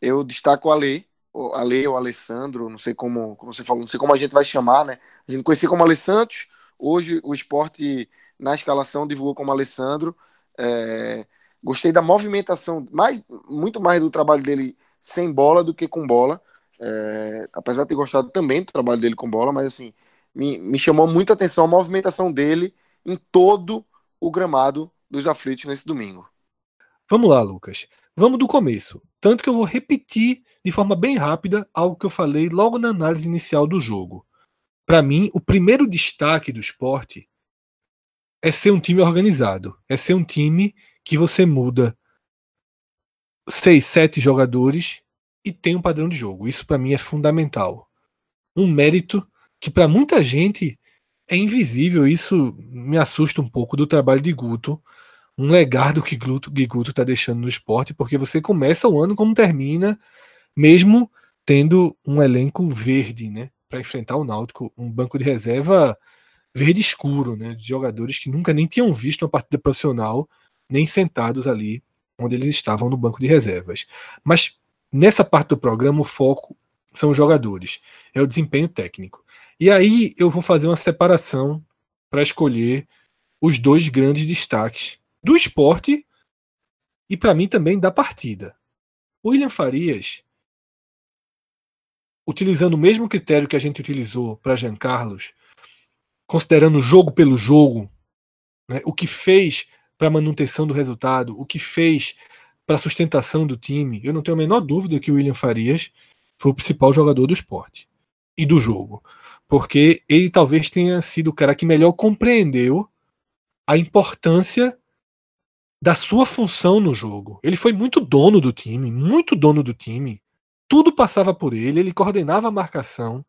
eu destaco o Ale, o Ale ou Alessandro, não sei como, como você falou, não sei como a gente vai chamar, né? A gente conhecia como Ale Santos, hoje o esporte na escalação divulgou como Alessandro. É, gostei da movimentação, mais, muito mais do trabalho dele sem bola do que com bola. É, apesar de ter gostado também do trabalho dele com bola, mas assim, me, me chamou muita atenção a movimentação dele em todo o gramado dos aflitos nesse domingo. Vamos lá, Lucas. Vamos do começo. Tanto que eu vou repetir de forma bem rápida algo que eu falei logo na análise inicial do jogo. Para mim, o primeiro destaque do esporte é ser um time organizado. É ser um time que você muda seis, sete jogadores e tem um padrão de jogo. Isso para mim é fundamental. Um mérito que para muita gente é invisível. Isso me assusta um pouco do trabalho de Guto. Um legado que Guto, que Guto está deixando no esporte, porque você começa o ano como termina, mesmo tendo um elenco verde, né? Para enfrentar o Náutico, um banco de reserva verde escuro, né, de jogadores que nunca nem tinham visto uma partida profissional, nem sentados ali onde eles estavam no banco de reservas. Mas nessa parte do programa o foco são os jogadores, é o desempenho técnico. E aí eu vou fazer uma separação para escolher os dois grandes destaques do esporte e para mim também da partida. William Farias, utilizando o mesmo critério que a gente utilizou para Jean Carlos, considerando jogo pelo jogo, né, o que fez para a manutenção do resultado, o que fez para a sustentação do time, eu não tenho a menor dúvida que o William Farias foi o principal jogador do esporte e do jogo. Porque ele talvez tenha sido o cara que melhor compreendeu a importância da sua função no jogo. Ele foi muito dono do time, muito dono do time. Tudo passava por ele, ele coordenava a marcação,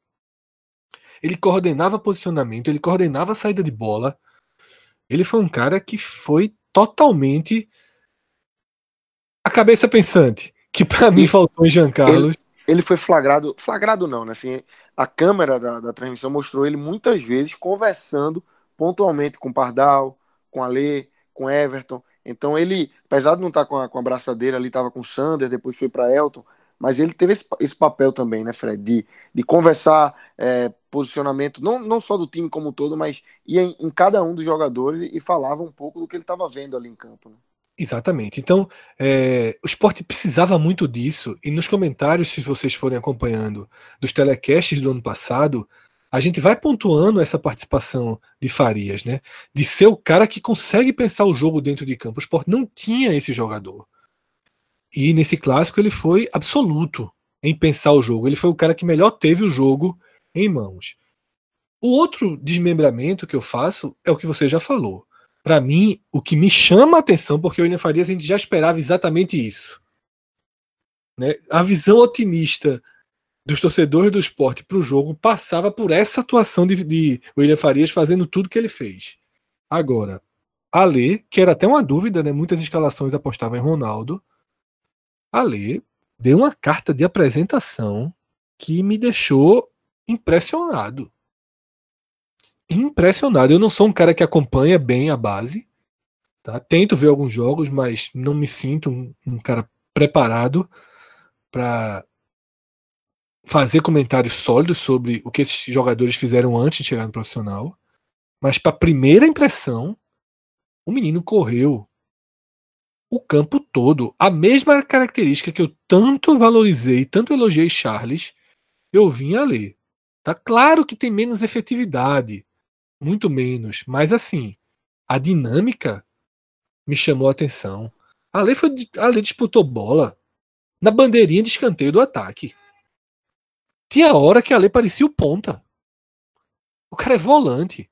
ele coordenava posicionamento, ele coordenava a saída de bola. Ele foi um cara que foi totalmente a cabeça pensante, que para mim faltou em Jean Carlos. Ele, foi flagrado, flagrado não, né? Assim, a câmera da, da transmissão mostrou ele muitas vezes conversando pontualmente com Pardal, com Alê, com Everton. Então ele, apesar de não estar com a, com a braçadeira ali, estava com o Sander, depois foi para Elton, mas ele teve esse, esse, papel também, né, Fred? De, de conversar é, posicionamento, não, não só do time como um todo, mas ia em, em cada um dos jogadores e falava um pouco do que ele estava vendo ali em campo. Né? Exatamente. Então, é, o esporte precisava muito disso, e nos comentários, se vocês forem acompanhando dos telecasts do ano passado, a gente vai pontuando essa participação de Farias, né? De ser o cara que consegue pensar o jogo dentro de campo. O esporte não tinha esse jogador. E nesse clássico ele foi absoluto em pensar o jogo. Ele foi o cara que melhor teve o jogo em mãos. O outro desmembramento que eu faço é o que você já falou. Para mim, o que me chama a atenção, porque o William Farias a gente já esperava exatamente isso. Né? A visão otimista dos torcedores do esporte para o jogo passava por essa atuação de, de William Farias fazendo tudo que ele fez. Agora, Ale, que era até uma dúvida, né? muitas escalações apostavam em Ronaldo, Ali deu uma carta de apresentação que me deixou impressionado. Impressionado. Eu não sou um cara que acompanha bem a base. Tá? Tento ver alguns jogos, mas não me sinto um, um cara preparado para fazer comentários sólidos sobre o que esses jogadores fizeram antes de chegar no profissional. Mas para primeira impressão, o menino correu o campo todo. A mesma característica que eu tanto valorizei, tanto elogiei Charles, eu vim a ler. Tá claro que tem menos efetividade, muito menos, mas assim, a dinâmica me chamou a atenção. A lei, foi, a lei disputou bola na bandeirinha de escanteio do ataque. Tinha hora que a lei parecia o ponta. O cara é volante.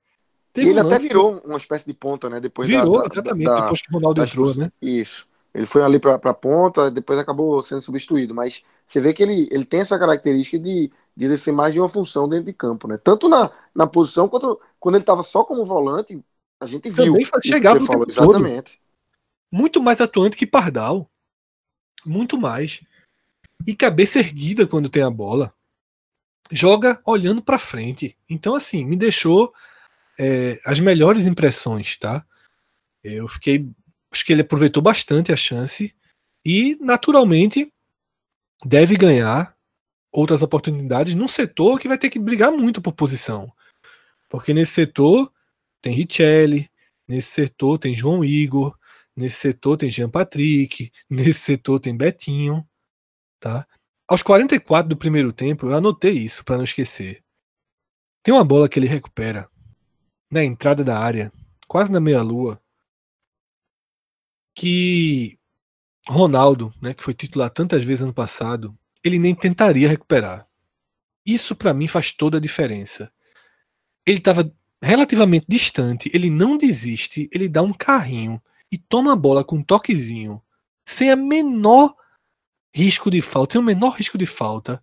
Teve ele um até virou uma espécie de ponta, né? Depois virou, da, exatamente, da, depois que o Ronaldo entrou, né? Isso. Ele foi ali para a ponta, depois acabou sendo substituído. Mas você vê que ele, ele tem essa característica de, de exercer mais de uma função dentro de campo, né? Tanto na, na posição quanto quando ele estava só como volante, a gente viu. Também chegava falou, Exatamente. Todo. Muito mais atuante que Pardal. Muito mais. E cabeça erguida quando tem a bola. Joga olhando para frente. Então, assim, me deixou é, as melhores impressões, tá? Eu fiquei. Acho que ele aproveitou bastante a chance e, naturalmente, deve ganhar outras oportunidades num setor que vai ter que brigar muito por posição. Porque nesse setor tem Richelli, nesse setor tem João Igor, nesse setor tem Jean Patrick, nesse setor tem Betinho, tá? Aos 44 do primeiro tempo, eu anotei isso para não esquecer. Tem uma bola que ele recupera na entrada da área, quase na meia-lua, que Ronaldo, né, que foi titular tantas vezes ano passado, ele nem tentaria recuperar. Isso para mim faz toda a diferença. Ele estava relativamente distante, ele não desiste, ele dá um carrinho e toma a bola com um toquezinho, sem a menor risco de falta, sem o menor risco de falta.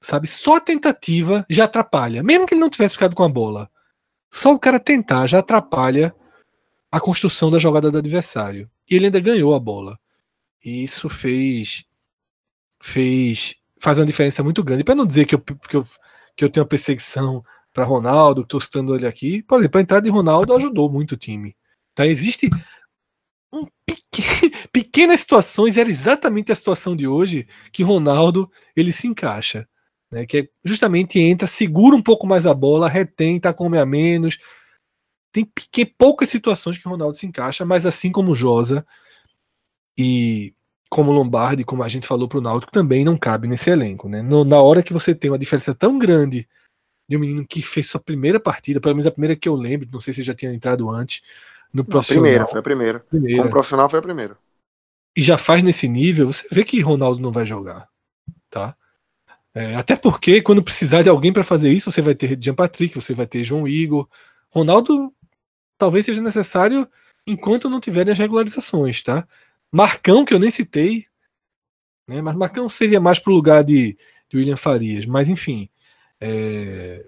Sabe? Só a tentativa já atrapalha, mesmo que ele não tivesse ficado com a bola. Só o cara tentar já atrapalha a construção da jogada do adversário. E ele ainda ganhou a bola. E isso fez fez faz uma diferença muito grande. Para não dizer que eu, que eu, que eu tenho uma perseguição para Ronaldo, estou citando ele aqui, por exemplo, a entrada de Ronaldo ajudou muito o time. Tá? Existe um pequeno, pequenas situações, era exatamente a situação de hoje que Ronaldo ele se encaixa. né, que é justamente entra, segura um pouco mais a bola, retém, tá com a menos. Tem pequ- poucas situações que o Ronaldo se encaixa, mas assim como o Josa e como o Lombardi, como a gente falou pro Náutico, também não cabe nesse elenco. Né? No- na hora que você tem uma diferença tão grande de um menino que fez sua primeira partida, pelo menos a primeira que eu lembro, não sei se já tinha entrado antes, no A profissional. primeira, foi a primeira. primeira, Como profissional foi a primeira. e já faz nesse nível, você vê que Ronaldo não vai jogar, tá? É, até porque quando precisar de alguém para fazer isso, você vai ter Jean Patrick, você vai ter João Igor. Ronaldo talvez seja necessário enquanto não tiverem as regularizações, tá? Marcão, que eu nem citei, né? Mas Marcão seria mais pro lugar de, de William Farias, mas enfim. É...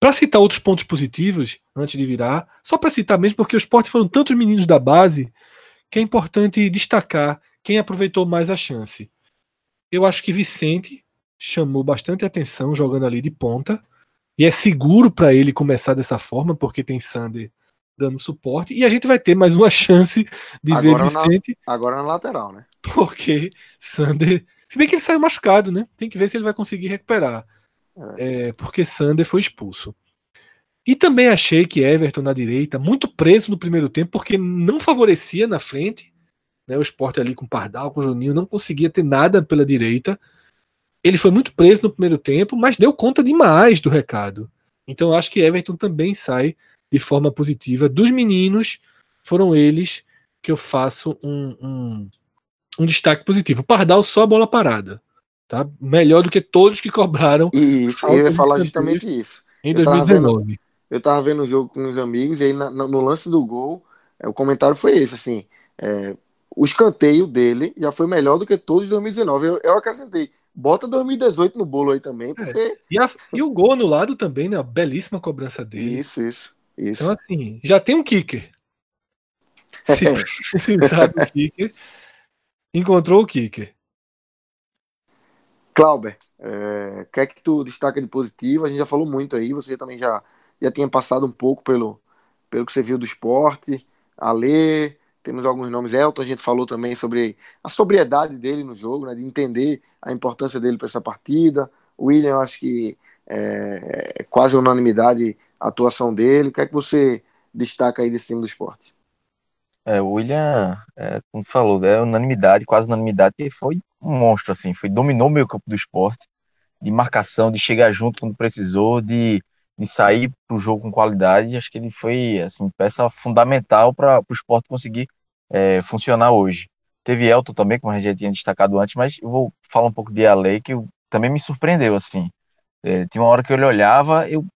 Para citar outros pontos positivos, antes de virar, só para citar mesmo, porque os esportes foram tantos meninos da base que é importante destacar quem aproveitou mais a chance. Eu acho que Vicente chamou bastante atenção jogando ali de ponta e é seguro para ele começar dessa forma porque tem Sander dando suporte e a gente vai ter mais uma chance de ver Agora na- Vicente Agora na lateral, né? porque Sander, se bem que ele saiu machucado, né? Tem que ver se ele vai conseguir recuperar. É, porque Sander foi expulso. E também achei que Everton na direita, muito preso no primeiro tempo, porque não favorecia na frente. Né, o esporte ali com Pardal, com Juninho, não conseguia ter nada pela direita. Ele foi muito preso no primeiro tempo, mas deu conta demais do recado. Então eu acho que Everton também sai de forma positiva. Dos meninos, foram eles que eu faço um, um, um destaque positivo. Pardal só a bola parada. Tá? Melhor do que todos que cobraram isso, eu ia falar justamente isso. em Eu tava 2019. Eu tava vendo o jogo com uns amigos, e aí na- no lance do gol, é, o comentário foi esse, assim, é, o escanteio dele já foi melhor do que todos de 2019. Eu, eu acrescentei, bota 2018 no bolo aí também, porque... E, a- e o gol anulado também, né? A belíssima cobrança dele. Isso, isso, isso. Então, assim, já tem um kicker. Se precisar do kicker, encontrou o kicker. Clauber, é, o que é que tu destaca de positivo? A gente já falou muito aí, você também já, já tinha passado um pouco pelo, pelo que você viu do esporte. Alê, temos alguns nomes. Elton, a gente falou também sobre a sobriedade dele no jogo, né, de entender a importância dele para essa partida. William, eu acho que é, é quase unanimidade a atuação dele. O que é que você destaca aí desse time do esporte? É, o William, é, como falou, é unanimidade, quase unanimidade, que foi um monstro, assim, foi, dominou o meio campo do esporte, de marcação, de chegar junto quando precisou, de, de sair para o jogo com qualidade, acho que ele foi, assim, peça fundamental para o esporte conseguir é, funcionar hoje. Teve Elton também, como a gente já tinha destacado antes, mas eu vou falar um pouco de Ale, que eu- também me surpreendeu, assim, É, tinha uma hora que ele olhava, eu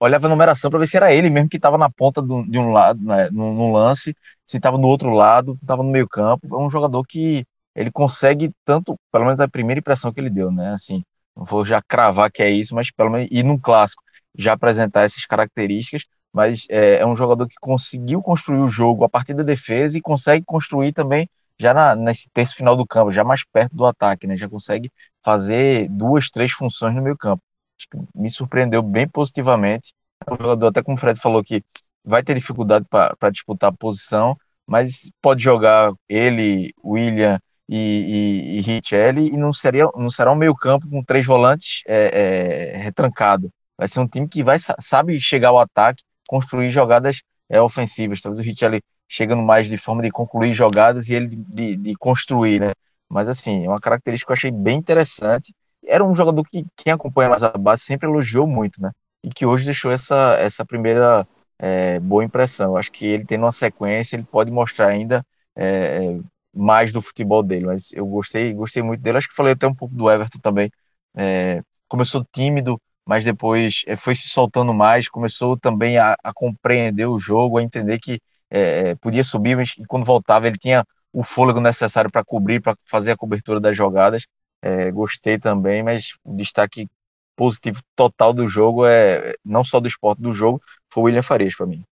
olhava a numeração para ver se era ele mesmo que estava na ponta do- de um lado, né, no lance, se estava no outro lado, estava no meio campo. É um jogador que ele consegue tanto, pelo menos a primeira impressão que ele deu, né? Assim, não vou já cravar que é isso, mas pelo menos e num clássico já apresentar essas características. Mas é, é um jogador que conseguiu construir o jogo a partir da defesa e consegue construir também já na, nesse terço final do campo, já mais perto do ataque, né? Já consegue fazer duas, três funções no meio campo. Acho que me surpreendeu bem positivamente. É um jogador, até como o Fred falou, que vai ter dificuldade para disputar a posição, mas pode jogar ele, William e, e, e Richelli, e não, seria, não será um meio campo com três volantes é, é, retrancado. Vai ser um time que vai, sabe chegar ao ataque, construir jogadas é, ofensivas. Talvez o Richelli chegando mais de forma de concluir jogadas e ele de, de, construir, né? Mas assim, é uma característica que eu achei bem interessante. Era um jogador que quem acompanha mais a base sempre elogiou muito, né? E que hoje deixou essa, essa primeira é, boa impressão. Eu acho que ele tendo uma sequência, ele pode mostrar ainda é, mais do futebol dele. Mas eu gostei, gostei muito dele. Acho que falei até um pouco do Everton também. É, começou tímido, mas depois é, foi se soltando mais, começou também a, a compreender o jogo, a entender que é, podia subir, mas quando voltava ele tinha o fôlego necessário para cobrir, para fazer a cobertura das jogadas. É, gostei também, mas o destaque positivo total do jogo é não só do esporte do jogo, foi o William Farias para mim.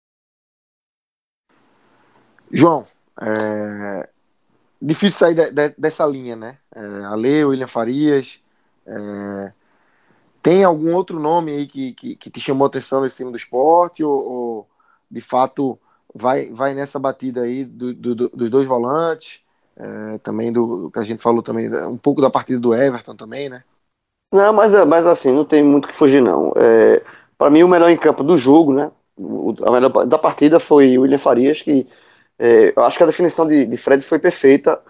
João, é... difícil sair de, de, dessa linha, né? É, Ale, William Farias. É... Tem algum outro nome aí que, que, que, te chamou atenção nesse time do esporte? Ou, ou de fato vai, vai nessa batida aí do, do, dos dois volantes? É, também do, do que a gente falou também, um pouco da partida do Everton também, né? Não, mas, mas assim, não tem muito que fugir, não. É, para mim, o melhor em campo do jogo, né? O, a melhor da partida foi o William Farias, que é, eu acho que a definição de, de Fred foi perfeita.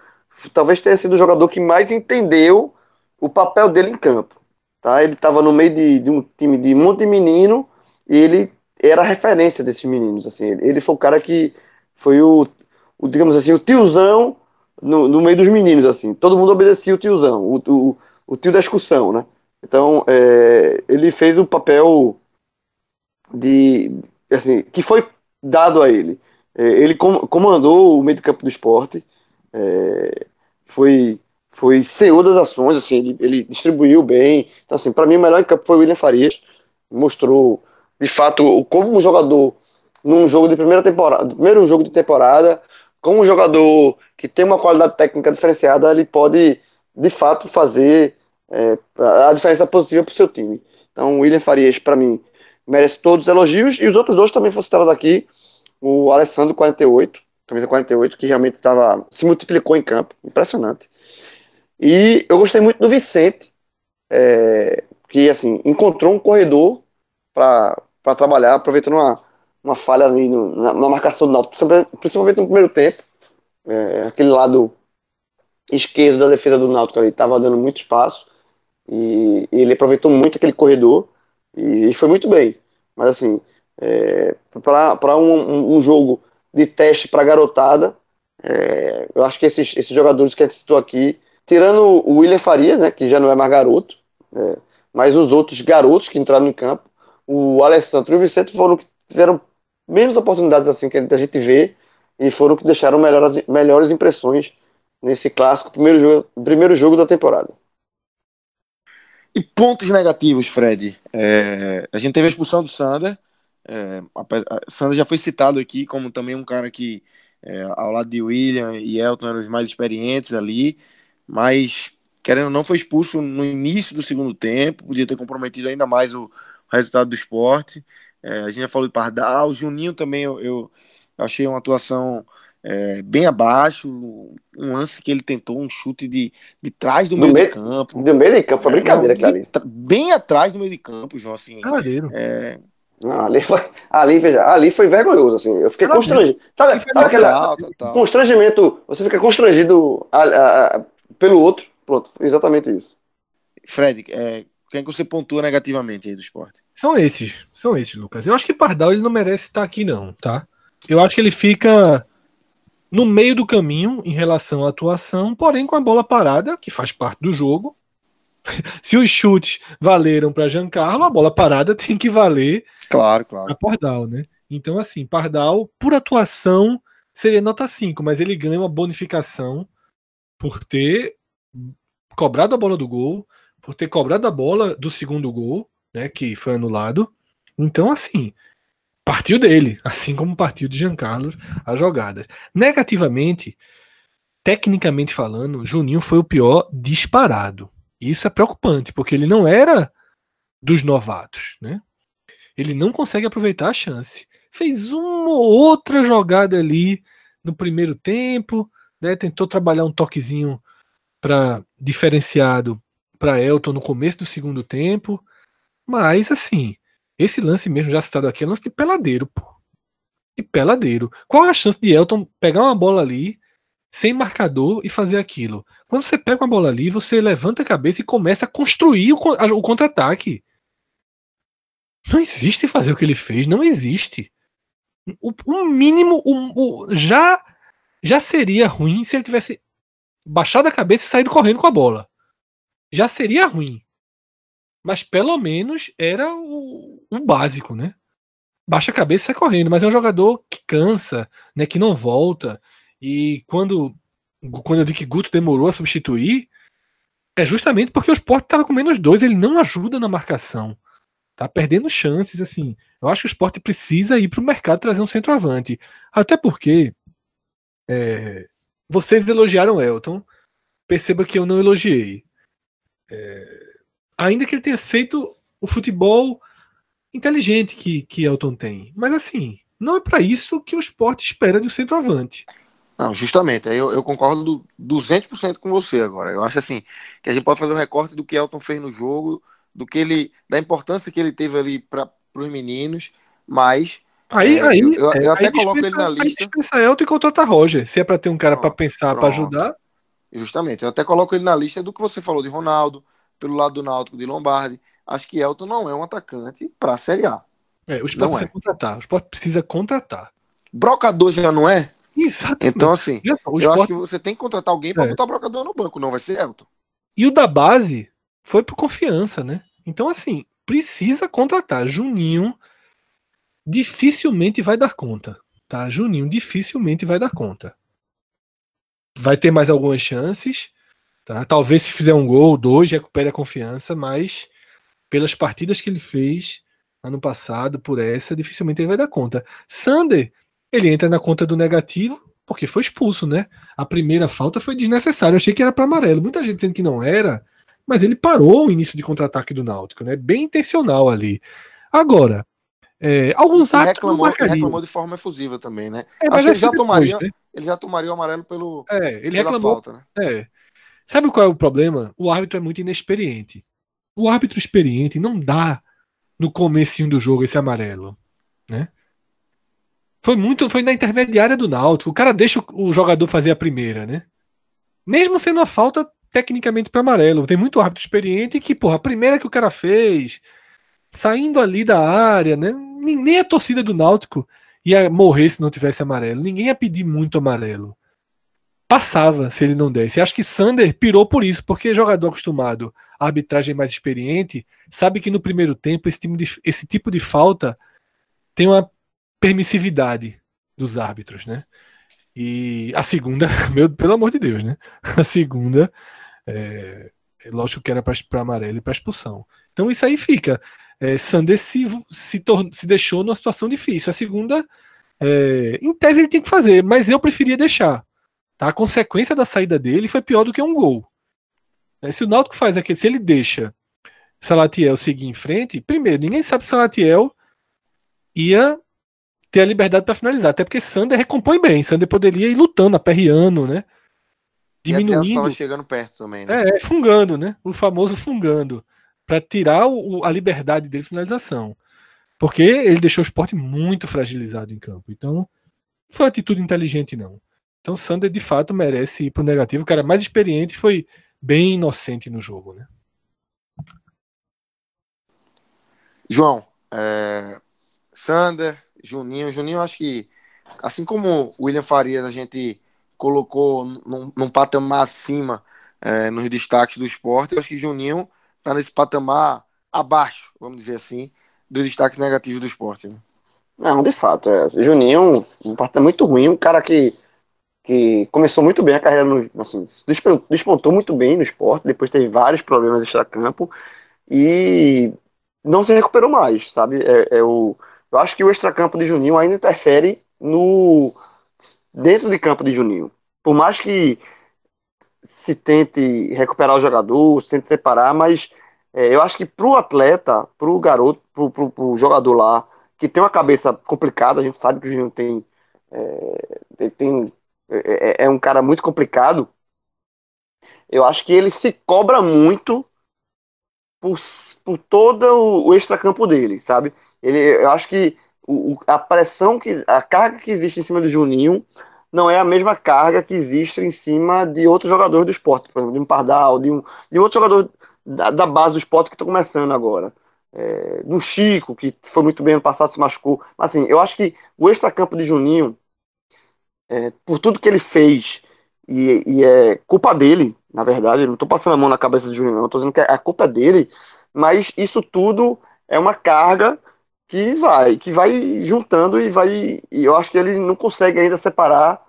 Talvez tenha sido o jogador que mais entendeu o papel dele em campo. Tá? Ele estava no meio de, de, um time de um monte de menino e ele era a referência desses meninos. Assim, ele, ele foi o cara que foi o, o digamos assim, o tiozão no, no, meio dos meninos. assim. Todo mundo obedecia o tiozão, o, o, o tio da excursão, né? Então, é, ele fez o papel de, assim, que foi dado a ele. É, ele comandou o meio de campo do esporte, é, foi, foi CEO das ações, assim, ele, ele distribuiu bem. Então, assim, para mim, o melhor em campo foi o William Farias, mostrou, de fato, como um jogador num jogo de primeira temporada, primeiro jogo de temporada, como um jogador que tem uma qualidade técnica diferenciada, ele pode, de fato, fazer é, a diferença positiva para o seu time. Então, o William Farias, para mim, merece todos os elogios, e os outros dois também foram citados aqui, o Alessandro 48, camisa 48, que realmente tava, se multiplicou em campo, impressionante. E eu gostei muito do Vicente, é, que assim, encontrou um corredor para trabalhar, aproveitando uma, uma falha ali no, na, na, marcação do Náutico, principalmente no primeiro tempo. É, aquele lado esquerdo da defesa do Náutico ali estava dando muito espaço e, e, ele aproveitou muito aquele corredor e, e foi muito bem. Mas assim, é, para um, um, jogo de teste para garotada, é, eu acho que esses, esses jogadores que a gente citou aqui, tirando o William Farias, né, que já não é mais garoto, é, mas os outros garotos que entraram em campo, o Alessandro e o Vicente foram que tiveram menos oportunidades assim que a gente vê e foram que deixaram melhores, melhores impressões nesse clássico primeiro jogo, primeiro jogo da temporada. E pontos negativos, Fred. É, a gente teve a expulsão do Sander. É, já foi citado aqui como também um cara que, é, ao lado de William e Elton, eram os mais experientes ali, mas, querendo ou não, foi expulso no início do segundo tempo, podia ter comprometido ainda mais o resultado do esporte. É, a gente já falou de Pardal, o Juninho também eu, eu achei uma atuação é, bem abaixo, um lance que ele tentou um chute de, de trás do meio, meio de campo. Do meio de campo, foi brincadeira, claro. Bem atrás do meio de campo, João, assim. É... Não, ali, foi, ali, veja, ali foi vergonhoso, assim. Eu fiquei constrangido. Sabe, sabe aquele constrangimento? Você fica constrangido a, a, a, pelo outro. Pronto, exatamente isso. Fred, é, quem que você pontua negativamente aí do esporte? São esses, são esses, Lucas. Eu acho que Pardal ele não merece estar aqui, não, tá? Eu acho que ele fica no meio do caminho em relação à atuação, porém com a bola parada, que faz parte do jogo. Se os chutes valeram para Giancarlo, a bola parada tem que valer claro, claro. para Pardal, né? Então, assim, Pardal, por atuação, seria nota 5, mas ele ganha uma bonificação por ter cobrado a bola do gol, por ter cobrado a bola do segundo gol, né, que foi anulado. Então, assim, partiu dele, assim como partiu de Giancarlo as jogadas. Negativamente, tecnicamente falando, Juninho foi o pior disparado. Isso é preocupante, porque ele não era dos novatos, né? Ele não consegue aproveitar a chance. Fez uma ou outra jogada ali no primeiro tempo, né? Tentou trabalhar um toquezinho para diferenciado para Elton no começo do segundo tempo, mas assim, esse lance mesmo já citado aqui é lance de peladeiro, pô. De peladeiro. Qual é a chance de Elton pegar uma bola ali, sem marcador e fazer aquilo? Quando você pega uma bola ali, você levanta a cabeça e começa a construir o, contra-ataque. Não existe fazer o que ele fez, não existe. O, o mínimo, o, o, já já seria ruim se ele tivesse baixado a cabeça e saído correndo com a bola. Já seria ruim. Mas pelo menos era o, o básico, né? Baixa a cabeça e sai correndo, mas é um jogador que cansa, né? Que não volta. E quando, quando eu digo que Guto demorou a substituir, é justamente porque o Sport estava com menos dois, ele não ajuda na marcação. Tá perdendo chances, assim. Eu acho que o Sport precisa ir para o mercado trazer um centroavante. Até porque é, vocês elogiaram Elton. Perceba que eu não elogiei. É, ainda que ele tenha feito o futebol inteligente que, que Elton tem. Mas assim, não é para isso que o esporte espera de um centroavante. Não, justamente, aí eu, eu concordo 200% com você agora. Eu acho assim, que a gente pode fazer um recorte do que Elton fez no jogo, do que ele, da importância que ele teve ali para os meninos, mas Aí, É, aí, eu- eu- é, até aí coloco ele na aí lista. dispensa Elton e contrata Roger. Se é pra ter um cara Pronto, pensar, pronto. ajudar. Justamente, eu até coloco ele na lista do que você falou de Ronaldo, pelo lado do Náutico de Lombardi. Acho que Elton não é um atacante para a Série A. É, o Sport Não precisa é. contratar. O Sport precisa contratar. Brocador já não é? Exatamente. Então, assim, o eu acho Sport- que você tem que contratar alguém para É. botar Brocador no banco, não vai ser Elton. E o da base foi por confiança, né? Então, assim, precisa contratar. Juninho dificilmente vai dar conta. Tá? Juninho dificilmente vai dar conta. Vai ter mais algumas chances. Tá? Talvez se fizer um gol, dois, recupere a confiança, mas pelas partidas que ele fez ano passado, por essa, dificilmente ele vai dar conta. Sander, ele entra na conta do negativo porque foi expulso, né? A primeira falta foi desnecessária. Eu achei que era para amarelo. Muita gente dizendo que não era, mas ele parou o início de contra-ataque do Náutico, né? Bem intencional ali. Agora, é, alguns atos reclamou, reclamou de forma efusiva também, né? É, mas ele já depois, tomaria, né? ele já tomaria o amarelo pelo, É, ele pela reclamou. falta, né? É. Sabe qual é o problema? O árbitro é muito inexperiente. O árbitro experiente não dá no comecinho do jogo esse amarelo, né? Foi muito, foi na intermediária do Náutico. O cara deixa o, jogador fazer a primeira, né? Mesmo sendo uma falta tecnicamente para amarelo. Tem muito árbitro experiente que, porra, a primeira que o cara fez, saindo ali da área, né? Nem nem a torcida do Náutico ia morrer se não tivesse amarelo. Ninguém ia pedir muito amarelo passava se ele não desse. Acho que Sander pirou por isso, porque jogador acostumado à arbitragem mais experiente sabe que no primeiro tempo esse, time de- esse tipo de falta tem uma permissividade dos árbitros, né? E a segunda, meu, pelo amor de Deus, né? A segunda, é, é lógico que era para amarelo e para expulsão. Então isso aí fica. É, Sander se, se, se deixou numa situação difícil. A segunda, é, em tese, ele tem que fazer, mas eu preferia deixar. Tá? A consequência da saída dele foi pior do que um gol. Né, Se o Náutico faz aquele, se ele deixa Salatiel seguir em frente, primeiro, ninguém sabe se Salatiel ia ter a liberdade para finalizar, até porque Sander recompõe bem. Sander poderia ir lutando, aperreando, né? E Diminuindo. estava chegando perto também, né? É, é, fungando, né? O famoso fungando. Para tirar o- a liberdade dele de finalização. Porque ele deixou o esporte muito fragilizado em campo. Então, não foi uma atitude inteligente, não. Então, Sander de fato merece ir pro negativo. O cara mais experiente foi bem inocente no jogo, né? João, é, Sander, Juninho. Juninho, acho que, assim como o William Farias, a gente colocou num, num patamar acima é, nos destaques do esporte, eu acho que Juninho está nesse patamar abaixo, vamos dizer assim, dos destaques negativos do esporte. né? Não, de fato, é. Juninho, um partida muito ruim, um cara que, que começou muito bem a carreira no, assim, despontou, despontou muito bem no esporte, depois teve vários problemas extracampo e não se recuperou mais, sabe? É, é o, eu acho que o extracampo de Juninho ainda interfere no dentro de campo de Juninho. Por mais que se tente recuperar o jogador, se tente separar, mas é, eu acho que pro atleta, pro garoto, pro, pro, pro jogador lá, que tem uma cabeça complicada, a gente sabe que o Juninho tem. É, tem é, é um cara muito complicado. Eu acho que ele se cobra muito por, por todo o, o extracampo dele, sabe? Ele, eu acho que o, a pressão, que, a carga que existe em cima do Juninho não é a mesma carga que existe em cima de outros jogadores do esporte, por exemplo, de um Pardal, de um, de outro jogador da, da base do esporte que está começando agora. É, do Chico, que foi muito bem no passado, se machucou. Mas, assim, eu acho que o extracampo de Juninho, é, por tudo que ele fez, e, e é culpa dele, na verdade, eu não estou passando a mão na cabeça de Juninho, não, estou dizendo que a culpa é dele, mas isso tudo é uma carga que vai, que vai juntando e vai. E eu acho que ele não consegue ainda separar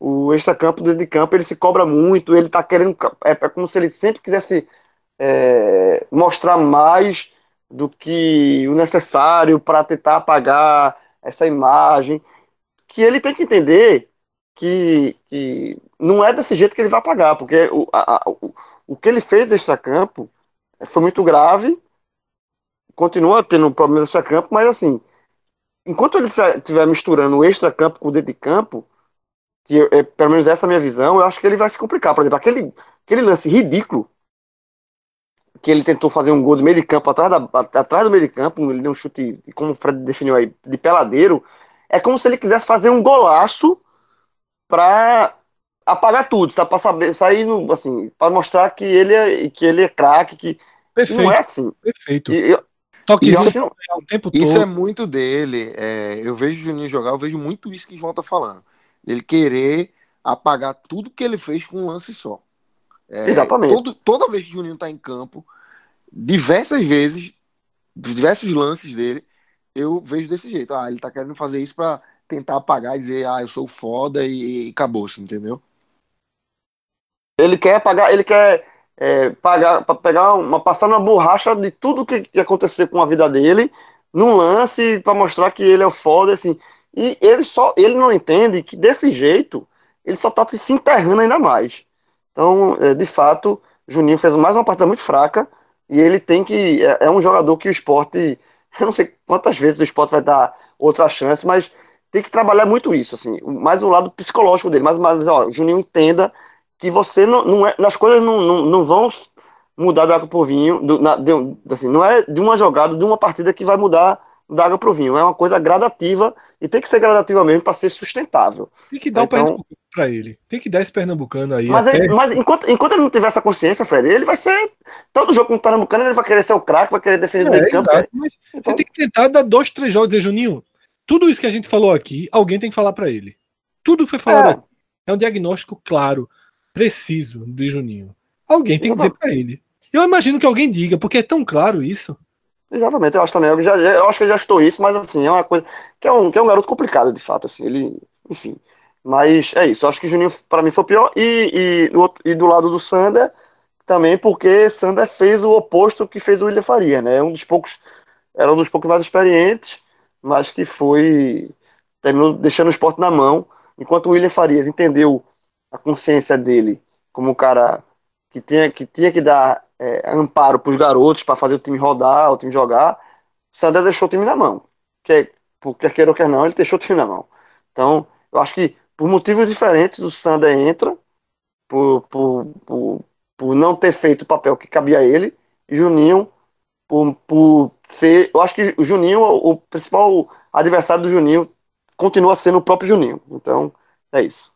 o extracampo do de campo, ele se cobra muito, ele tá querendo. É, é como se ele sempre quisesse é, mostrar mais do que o necessário para tentar apagar essa imagem. Que ele tem que entender que, que não é desse jeito que ele vai apagar, porque o, a, o, o que ele fez de extracampo foi muito grave, continua tendo problemas de extracampo, mas assim, enquanto ele estiver misturando o extracampo com o dentro de campo, que eu, é, pelo menos essa é a minha visão, eu acho que ele vai se complicar. Por exemplo, aquele, aquele lance ridículo que ele tentou fazer um gol de meio de campo atrás, da, atrás do meio de campo, ele deu um chute, como o Fred definiu aí, de peladeiro, é como se ele quisesse fazer um golaço para apagar tudo, sabe? Para saber, sair no, assim, para mostrar que ele é, que ele é craque, que Perfeito. não é assim. Perfeito. E, eu, Toquezinho acho- o tempo Isso é todo. muito dele. é, eu vejo o Juninho jogar, eu vejo muito isso que o João tá falando. Ele querer apagar tudo que ele fez com um lance só. É, Exatamente. todo- toda vez que o Juninho tá em campo, diversas vezes, diversos lances dele, eu vejo desse jeito. Ah, ele tá querendo fazer isso pra tentar apagar e dizer, ah, eu sou foda e, e acabou-se, entendeu? ele quer pagar, ele quer é, pagar, pra pegar uma passar uma borracha de tudo que, que acontecer com a vida dele num lance para mostrar que ele é o foda assim. E ele só ele não entende que desse jeito ele só tá se enterrando ainda mais. Então, é, de fato, Juninho fez mais uma partida muito fraca e ele tem que é, é um jogador que o esporte eu não sei quantas vezes o esporte vai dar outra chance, mas tem que trabalhar muito isso, assim, mais o lado psicológico dele, mas, mas ó, Juninho entenda que você não, não é, as coisas não, não, não vão mudar da água pro vinho, do, na, de, assim, não é de uma jogada, de uma partida que vai mudar da água pro vinho, é uma coisa gradativa e tem que ser gradativa mesmo para ser sustentável. Tem que dar o Então- Pernambucano pra ele. Tem que dar esse Pernambucano aí. Mas, até- ele- mas enquanto, enquanto ele não tiver essa consciência, Fred, ele vai ser. Todo jogo com o Pernambucano, ele vai querer ser o craque, vai querer defender o meio É, campo. exato, mas Então- você tem que tentar dar dois, três jogos e dizer, Juninho, tudo isso que a gente falou aqui, alguém tem que falar pra ele. Tudo foi falado É. aqui é um diagnóstico claro, preciso de Juninho. Alguém tem que dizer pra ele. Eu imagino que alguém diga, porque é tão claro isso. Exatamente, eu acho também. Eu, já, eu acho que ele já estou isso, mas assim, é uma coisa. Que é um, que é um garoto complicado, de fato, assim. Ele. Enfim. Mas é isso. Eu acho que Juninho, para mim, foi pior. E, e, do e do lado do Sander, também porque Sander fez o oposto que fez o William Faria, né? Um dos poucos. Era um dos poucos mais experientes, mas que foi. Terminou deixando o esporte na mão. Enquanto o William Farias entendeu a consciência dele como um cara que tinha que, tinha que dar é, amparo para os garotos para fazer o time rodar, o time jogar. O Sander deixou o time na mão. Quer, quer queira ou quer não, ele deixou o time na mão. Então, eu acho que por motivos diferentes o Sander entra, por, por, por, por não ter feito o papel que cabia a ele, e Juninho, por, por ser. Eu acho que o Juninho, o principal adversário do Juninho, continua sendo o próprio Juninho. Então, é isso.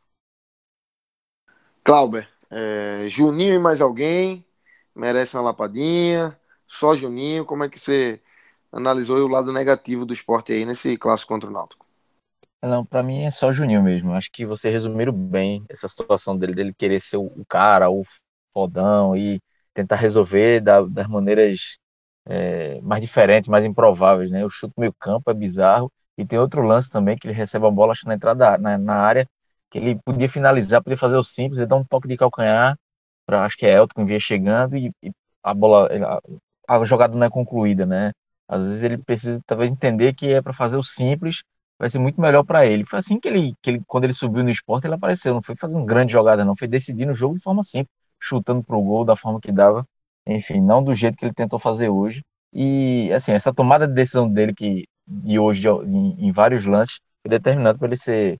Clauber, é, Juninho e mais alguém merece uma lapadinha? Só Juninho? Como é que você analisou o lado negativo do esporte aí nesse clássico contra o Náutico? Não, pra mim é só Juninho mesmo. Acho que você resumiram bem essa situação dele, dele querer ser o cara, o fodão e tentar resolver da- das maneiras é, mais diferentes, mais improváveis, né? O chute meio campo é bizarro e tem outro lance também que ele recebe a bola acho, na entrada da- na, na área que ele podia finalizar, podia fazer o simples, ele dá um toque de calcanhar para acho que é Elton que vinha chegando e, e a bola a, a jogada não é concluída, né? Às vezes ele precisa talvez entender que é para fazer o simples vai ser muito melhor para ele. Foi assim que ele, que ele, quando ele subiu no esporte, ele apareceu. Não foi fazendo grande jogada, não. Foi decidindo o jogo de forma simples, chutando pro gol da forma que dava. Enfim, não do jeito que ele tentou fazer hoje. E, assim, essa tomada de decisão dele que, de hoje, de- em, em vários lances, foi determinante para ele ser,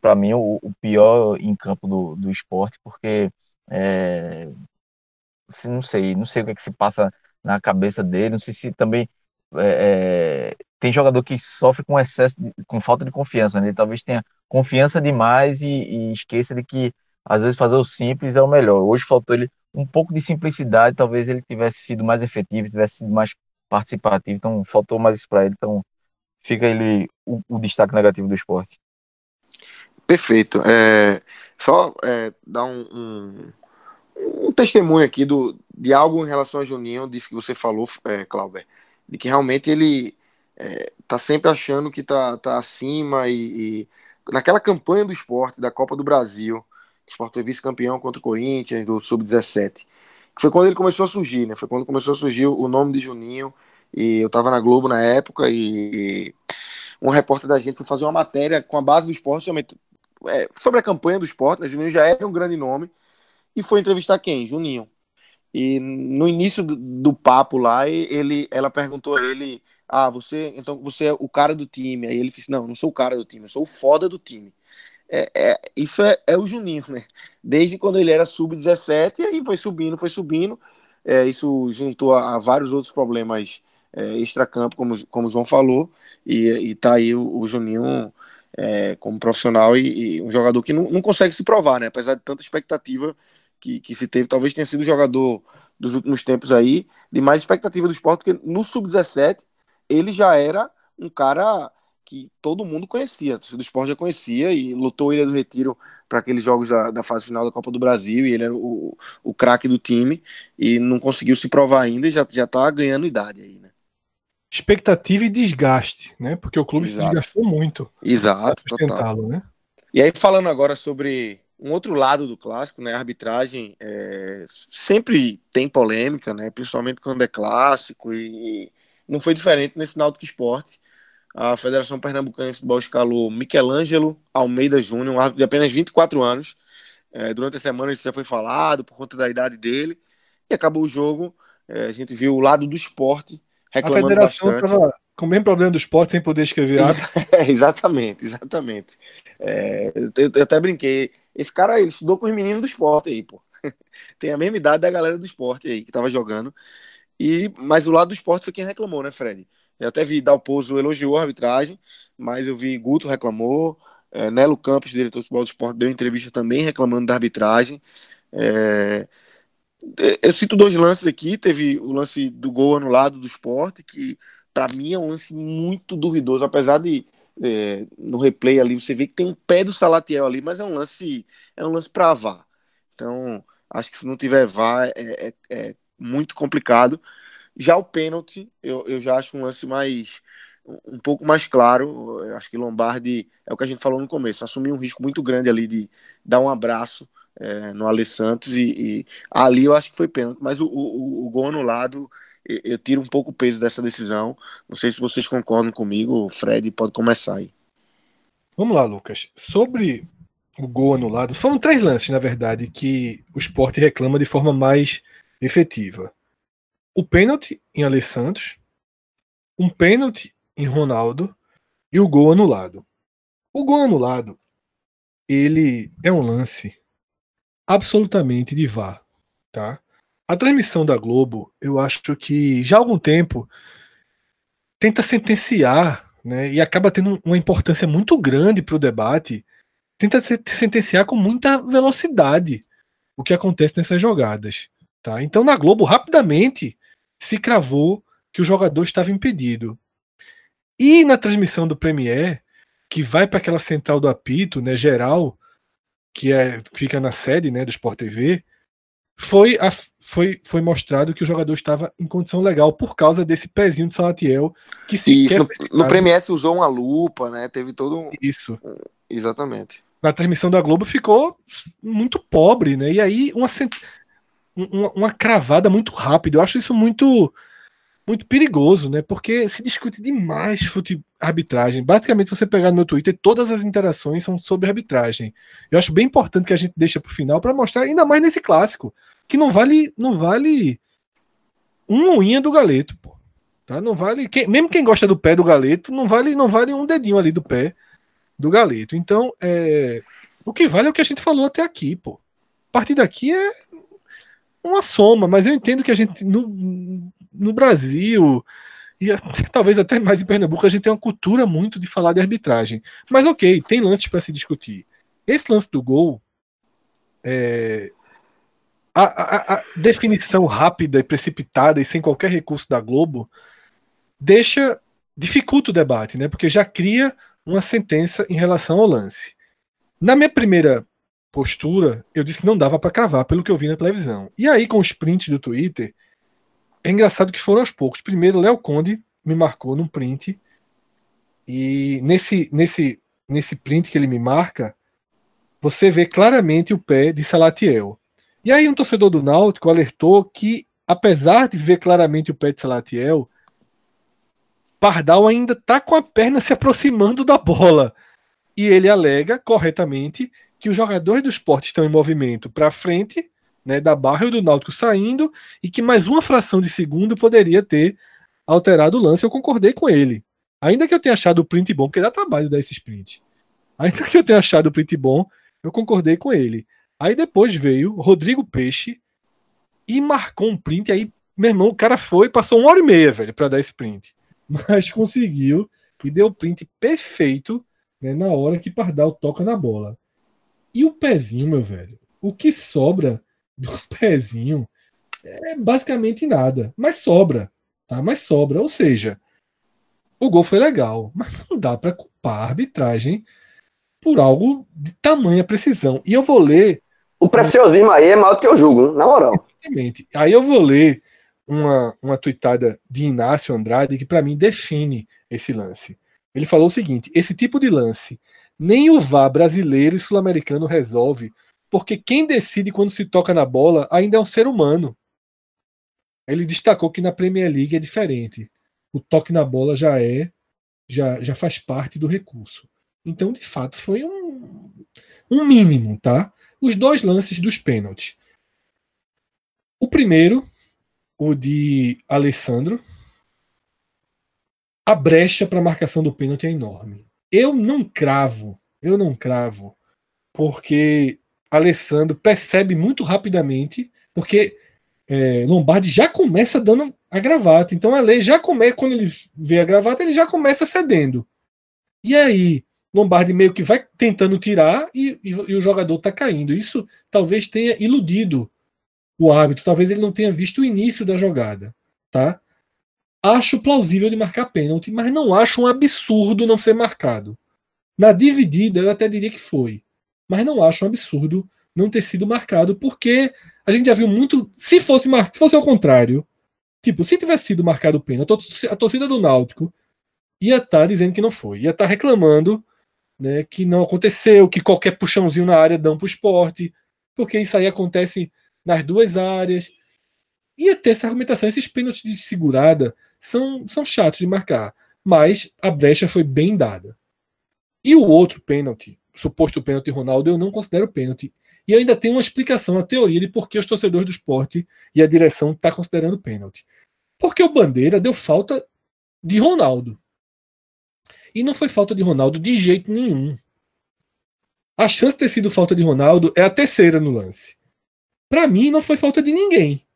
para mim, o, o pior em campo do, do esporte, porque, é, não sei, não sei o que, é que se passa na cabeça dele, não sei se também é, é, tem jogador que sofre com excesso, de- com falta de confiança, né? Ele talvez tenha confiança demais e, e esqueça de que às vezes fazer o simples é o melhor. Hoje faltou ele um pouco de simplicidade, talvez ele tivesse sido mais efetivo, tivesse sido mais participativo, então faltou mais isso para ele, então fica ele o, o destaque negativo do esporte. Perfeito. É, só é, dar um, um, um testemunho aqui do, de algo em relação a Juninho, disso que você falou, é, Clauber, de que realmente ele é, tá sempre achando que tá, tá acima e, e naquela campanha do esporte, da Copa do Brasil, o esporte foi vice-campeão contra o Corinthians, do Sub-17, que foi quando ele começou a surgir, né? Foi quando começou a surgir o nome de Juninho, e eu tava na Globo na época, e, e um repórter da gente foi fazer uma matéria com a base do esporte, é, sobre a campanha do esporte, né? Juninho já era um grande nome, e foi entrevistar quem? Juninho. E no início do, do papo lá, ele, ela perguntou a ele: Ah, você, então você é o cara do time. Aí ele disse: Não, não sou o cara do time, eu sou o foda do time. é, é, isso é, é, o Juninho, né? Desde quando ele era sub-17, e aí foi subindo, foi subindo. É, isso juntou a, a, vários outros problemas é, extracampo, como, como o João falou, e, e tá aí o, o Juninho é, como profissional e, e, um jogador que não, não consegue se provar, né? Apesar de tanta expectativa que, que se teve, talvez tenha sido o jogador dos últimos tempos aí, de mais expectativa do esporte, porque no sub-17 ele já era um cara que todo mundo conhecia, o esporte já conhecia e lutou Ilha do Retiro para aqueles jogos da, da, fase final da Copa do Brasil e ele era o, o craque do time e não conseguiu se provar ainda e já, já tá ganhando idade aí, né? Expectativa e desgaste, né? Porque o clube Exato. se desgastou muito. Exato, total. Né? E aí falando agora sobre um outro lado do clássico, né? A arbitragem é, sempre tem polêmica, né? Principalmente quando é clássico e não foi diferente nesse Náutico Esporte a Federação Pernambucana de Futebol escalou Michelangelo Almeida Júnior, um árbitro de apenas 24 anos. É, durante a semana isso já foi falado por conta da idade dele. E acabou o jogo, é, a gente viu o lado do esporte reclamando A federação estava com o mesmo problema do esporte sem poder escrever É, exatamente, exatamente. É, eu, eu, até brinquei. Esse cara ele estudou com os meninos do esporte aí, pô. Tem a mesma idade da galera do esporte aí que estava jogando. E, mas o lado do esporte foi quem reclamou, né, Fred? Eu até vi Dalpozo elogiou a arbitragem, mas eu vi Guto reclamou, é, Nelo Campos, diretor do futebol do esporte, deu entrevista também reclamando da arbitragem. É, eu cito dois lances aqui. Teve o lance do gol anulado do esporte, que para mim é um lance muito duvidoso, apesar de é, no replay ali você vê que tem um pé do Salatiel ali, mas é um lance é um lance para VAR. Então acho que se não tiver VAR é, é, é muito complicado. Já o pênalti, eu, eu já acho um lance mais um pouco mais claro. Eu acho que Lombardi é o que a gente falou no começo, assumiu um risco muito grande ali de dar um abraço é, no Ale Santos e, e, ali eu acho que foi pênalti, mas o, o, o gol anulado eu, eu tiro um pouco o peso dessa decisão. Não sei se vocês concordam comigo, Fred pode começar aí. Vamos lá, Lucas. Sobre o gol anulado, foram três lances, na verdade, que o esporte reclama de forma mais efetiva o pênalti em Ale Santos, um pênalti em Ronaldo e o gol anulado. O gol anulado, ele é um lance absolutamente de VAR, tá? A transmissão da Globo, eu acho que já há algum tempo tenta sentenciar, né, e acaba tendo uma importância muito grande para o debate, tenta sentenciar com muita velocidade o que acontece nessas jogadas, tá? Então na Globo rapidamente se cravou que o jogador estava impedido. E na transmissão do Premier, que vai para aquela central do apito, né, geral, que é fica na sede, né, do Sport TV, foi, a, foi, foi mostrado que o jogador estava em condição legal por causa desse pezinho de Salatiel que se Isso, no, no Premier se usou uma lupa, né? Teve todo um Isso. Exatamente. Na transmissão da Globo ficou muito pobre, né? E aí uma uma, uma cravada muito rápida. Eu acho isso muito muito perigoso, né? Porque se discute demais fute arbitragem. Basicamente, se você pegar no meu Twitter, todas as interações são sobre arbitragem. Eu acho bem importante que a gente deixe para o final para mostrar, ainda mais nesse clássico, que não vale não vale uma unha do galeto, pô. Tá? Não vale, quem, mesmo quem gosta do pé do galeto, não vale não vale um dedinho ali do pé do galeto. Então, é, o que vale é o que a gente falou até aqui, pô. A partir daqui é uma soma, mas eu entendo que a gente, no, no Brasil, e talvez até mais em Pernambuco, a gente tem uma cultura muito de falar de arbitragem. Mas ok, tem lances para se discutir. Esse lance do gol, é, a, a, a, definição rápida e precipitada e sem qualquer recurso da Globo deixa dificulta o debate, né? Porque já cria uma sentença em relação ao lance. Na minha primeira postura, eu disse que não dava para cavar pelo que eu vi na televisão. E aí, com os prints do Twitter, é engraçado que foram aos poucos. Primeiro, Léo Conde me marcou num print. E nesse, nesse, nesse print que ele me marca, você vê claramente o pé de Salatiel. E aí, um torcedor do Náutico alertou que, apesar de ver claramente o pé de Salatiel, Pardal ainda está com a perna se aproximando da bola. E ele alega corretamente que os jogadores do esporte estão em movimento para frente, né, da barra e do Náutico saindo, e que mais uma fração de segundo poderia ter alterado o lance. Eu concordei com ele. Ainda que eu tenha achado o print bom, porque dá trabalho dar esse sprint. Ainda que eu tenha achado o print bom, eu concordei com ele. Aí depois veio Rodrigo Peixe e marcou um print. Aí, meu irmão, o cara foi, passou uma hora e meia, velho, para dar esse print. Mas conseguiu e deu o print perfeito né, na hora que Pardal toca na bola. E o pezinho, meu velho, o que sobra do pezinho é basicamente nada, mas sobra, tá? Mas sobra, ou seja, o gol foi legal, mas não dá para culpar a arbitragem por algo de tamanha precisão. E eu vou ler. O preciosismo aí é maior do que eu julgo, na moral. Exatamente. Aí eu vou ler uma, uma tuitada de Inácio Andrade que para mim define esse lance. Ele falou o seguinte: esse tipo de lance nem o VAR brasileiro e sul-americano resolve, porque quem decide quando se toca na bola ainda é um ser humano. Ele destacou que na Premier League é diferente. O toque na bola já é, já, já faz parte do recurso. Então, de fato, foi um, um mínimo, tá? Os dois lances dos pênaltis. O primeiro, o de Alessandro, a brecha para marcação do pênalti é enorme. Eu não cravo, eu não cravo, porque Alessandro percebe muito rapidamente, porque é, Lombardi já começa dando a gravata. Então a lei já começa, quando ele vê a gravata, ele já começa cedendo. E aí, Lombardi meio que vai tentando tirar e, e, e o jogador está caindo. Isso talvez tenha iludido o árbitro, talvez ele não tenha visto o início da jogada. Tá? Acho plausível de marcar pênalti, mas não acho um absurdo não ser marcado. Na dividida, eu até diria que foi. Mas não acho um absurdo não ter sido marcado, porque a gente já viu muito. Se fosse, mar... se fosse ao contrário, tipo, se tivesse sido marcado o pênalti, a torcida do Náutico ia estar tá dizendo que não foi, ia estar tá reclamando né, que não aconteceu, que qualquer puxãozinho na área dão para o esporte, porque isso aí acontece nas duas áreas. Ia ter essa argumentação, esses pênaltis de segurada são, são chatos de marcar, mas a brecha foi bem dada. E o outro pênalti, suposto pênalti Ronaldo, eu não considero pênalti. E ainda tem uma explicação, a teoria de por que os torcedores do esporte e a direção estão tá considerando pênalti. Porque o Bandeira deu falta de Ronaldo. E não foi falta de Ronaldo de jeito nenhum. A chance de ter sido falta de Ronaldo é a terceira no lance. Para mim, não foi falta de ninguém.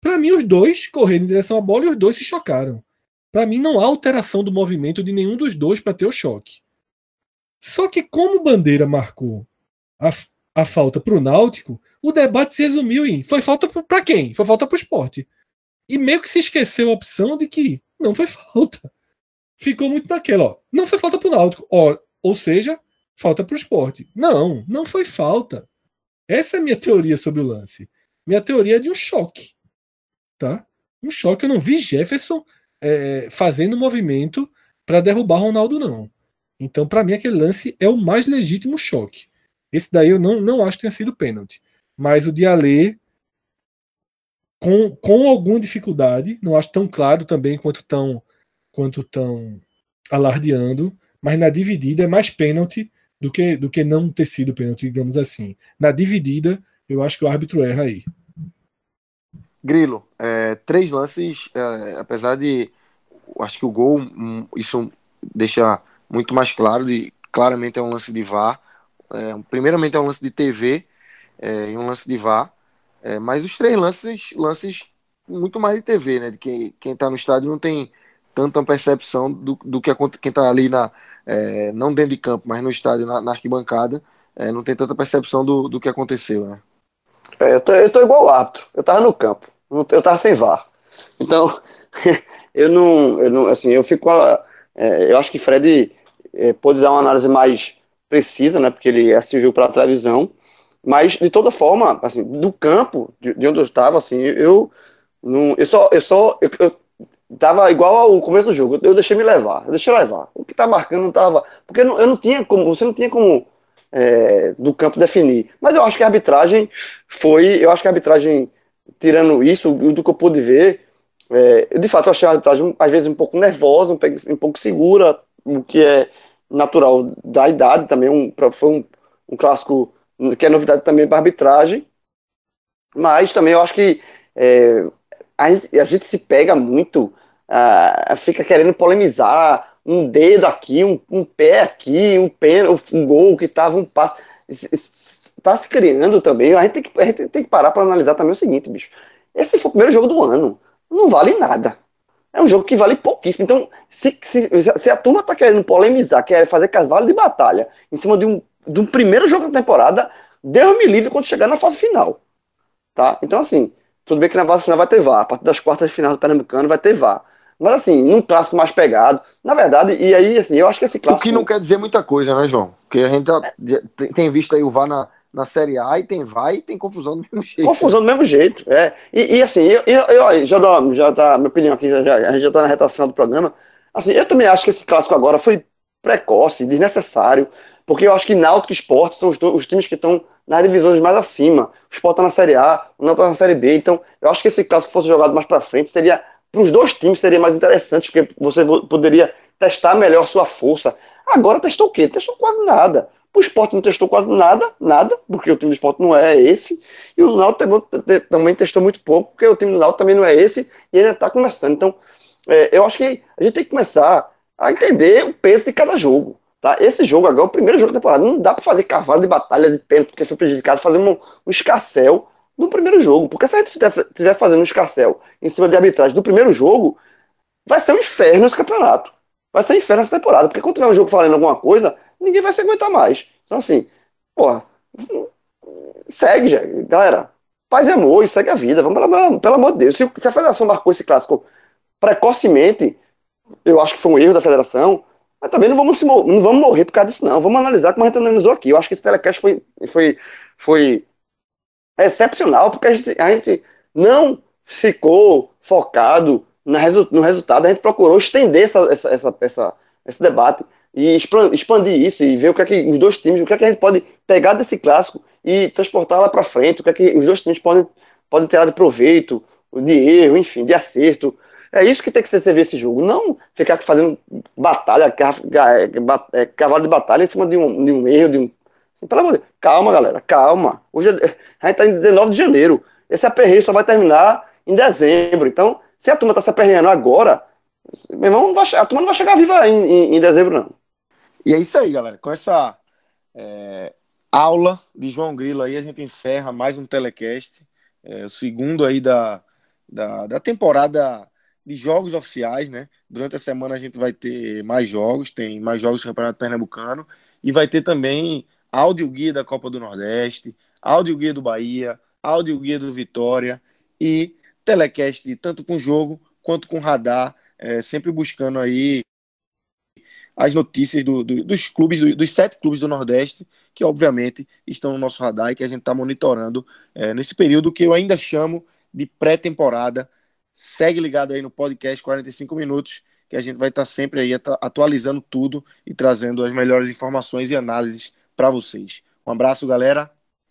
Para mim, os dois correram em direção à bola e os dois se chocaram. Para mim, não há alteração do movimento de nenhum dos dois para ter o choque. Só que, como Bandeira marcou a, a falta para o Náutico, o debate se resumiu em foi falta para quem? Foi falta para o esporte. E meio que se esqueceu a opção de que não foi falta ficou muito naquela, ó. Não foi falta pro Náutico, ó, ou seja, falta pro esporte. Não, não foi falta. Essa é a minha teoria sobre o lance. Minha teoria é de um choque. Tá? Um choque. Eu não vi Jefferson é, fazendo movimento para derrubar Ronaldo, não. Então, para mim, aquele lance é o mais legítimo choque. Esse daí eu não, não acho que tenha sido pênalti. Mas o de Alê, com, com alguma dificuldade, não acho tão claro também quanto tão quanto estão alardeando, mas na dividida é mais pênalti do que, do que não ter sido pênalti, digamos assim. Na dividida, eu acho que o árbitro erra aí. Grilo, é, três lances, é, apesar de. Acho que o gol, hum, isso deixa muito mais claro, de, claramente é um lance de VAR. É, primeiramente é um lance de TV é, e um lance de VAR. É, mas os três lances, lances muito mais de TV, né? De quem, quem tá no estádio não tem tanta percepção do, do que quem está ali na é, não dentro de campo, mas no estádio, na, na arquibancada, é, não tem tanta percepção do, do que aconteceu, né? É, eu, tô, eu tô igual o árbitro, eu tava no campo, eu tava sem VAR. Então, eu não, eu não, assim, eu fico, eu acho que Fred é, pode usar uma análise mais precisa, né, porque ele assistiu para a televisão, mas de toda forma, assim, do campo, de, de onde eu estava, assim, eu não, eu só, eu só, eu, eu tava igual ao começo do jogo. Eu deixei me levar, eu deixei levar. O que tá marcando não tava. Porque eu não, eu não tinha como, você não tinha como é, do campo definir. Mas eu acho que a arbitragem foi. Eu acho que a arbitragem, tirando isso, do que eu pude ver, é, eu de fato achei a arbitragem às vezes um pouco nervosa, um pouco segura, o que é natural da idade também. Um, foi um, um clássico que é novidade também para arbitragem. Mas também eu acho que é, a, a gente se pega muito, uh, fica querendo polemizar um dedo aqui, um, um pé aqui, um pé, um gol que tava um passo. Está se criando também. A gente tem que, a gente tem que parar para analisar também o seguinte, bicho. Esse foi o primeiro jogo do ano. Não vale nada. É um jogo que vale pouquíssimo. Então, se, se, se a turma está querendo polemizar, quer fazer cavalo de batalha em cima de um, de um primeiro jogo da temporada, Deus me livre quando chegar na fase final. Tá? Então, assim, tudo bem que na fase final vai ter VAR. A partir das quartas de final do Pernambucano vai ter VAR. Mas assim, num clássico mais pegado, na verdade, e aí, assim, eu acho que esse clássico. O que não quer dizer muita coisa, né, João? Porque a gente tem visto aí o VAR na, na Série A e tem VAR e tem confusão do mesmo jeito. Confusão do mesmo jeito, é. E, e assim, eu, eu, eu, já dou, já tá, minha opinião aqui, já, a gente já tá na reta final do programa. Assim, eu também acho que esse clássico agora foi precoce, desnecessário, porque eu acho que Náutico e Sport são os, os times que estão nas divisões mais acima. O Sport tá na Série A, o Náutico tá na Série B, então eu acho que esse clássico fosse jogado mais para frente seria para os dois times seria mais interessante, porque você poderia testar melhor sua força. Agora testou o quê? Testou quase nada. O esporte não testou quase nada, nada, porque o time do esporte não é esse. E o Náutico também testou muito pouco, porque o time do Náutico também não é esse, e ainda está começando. Então, é, eu acho que a gente tem que começar a entender o peso de cada jogo. Tá? Esse jogo agora é o primeiro jogo da temporada. Não dá para fazer cavalo de batalha de pênalti porque foi prejudicado, fazer um, um escarcel no primeiro jogo. Porque se a gente estiver fazendo um escarcel em cima de arbitragem do primeiro jogo, vai ser um inferno esse campeonato. Vai ser um inferno essa temporada. Porque quando tiver um jogo falando alguma coisa, ninguém vai se aguentar mais. Então, assim, porra, segue, já, galera. Paz e amor e segue a vida. Vamos, pelo, pelo amor de Deus. Se, se a federação marcou esse clássico precocemente, eu acho que foi um erro da federação. Mas também não vamos, não vamos morrer por causa disso, não. Vamos analisar como a gente analisou aqui. Eu acho que esse telecast foi, foi, foi é excepcional, porque a gente, a gente não ficou focado no resultado, a gente procurou estender essa, essa, essa, essa, esse debate e expandir isso e ver o que é que os dois times, o que é que a gente pode pegar desse clássico e transportar lá para frente, o que é que os dois times podem, podem ter de proveito, de erro, enfim, de acerto. É isso que tem que ser ver esse jogo, não ficar fazendo batalha, é, cavalo de batalha em cima de um, de um erro, de um, pelo amor de Deus, calma, galera, calma. Hoje é, a gente tá em 19 de janeiro. Esse aperreio só vai terminar em dezembro. Então, se a turma tá se aperreando agora, meu irmão, a turma não vai chegar viva em, em, em dezembro, não. E é isso aí, galera. Com essa é, aula de João Grilo aí, a gente encerra mais um telecast. É, o segundo aí da, da, da temporada de jogos oficiais, né? Durante a semana a gente vai ter mais jogos, tem mais jogos do Campeonato Pernambucano e vai ter também áudio guia da Copa do Nordeste, áudio guia do Bahia, áudio guia do Vitória e telecast tanto com jogo quanto com radar, é, sempre buscando aí as notícias do, do, dos clubes, do, dos sete clubes do Nordeste, que obviamente estão no nosso radar e que a gente está monitorando é, nesse período que eu ainda chamo de pré-temporada. Segue ligado aí no podcast 45 minutos, que a gente vai estar tá sempre aí atualizando tudo e trazendo as melhores informações e análises para vocês. Um abraço, galera.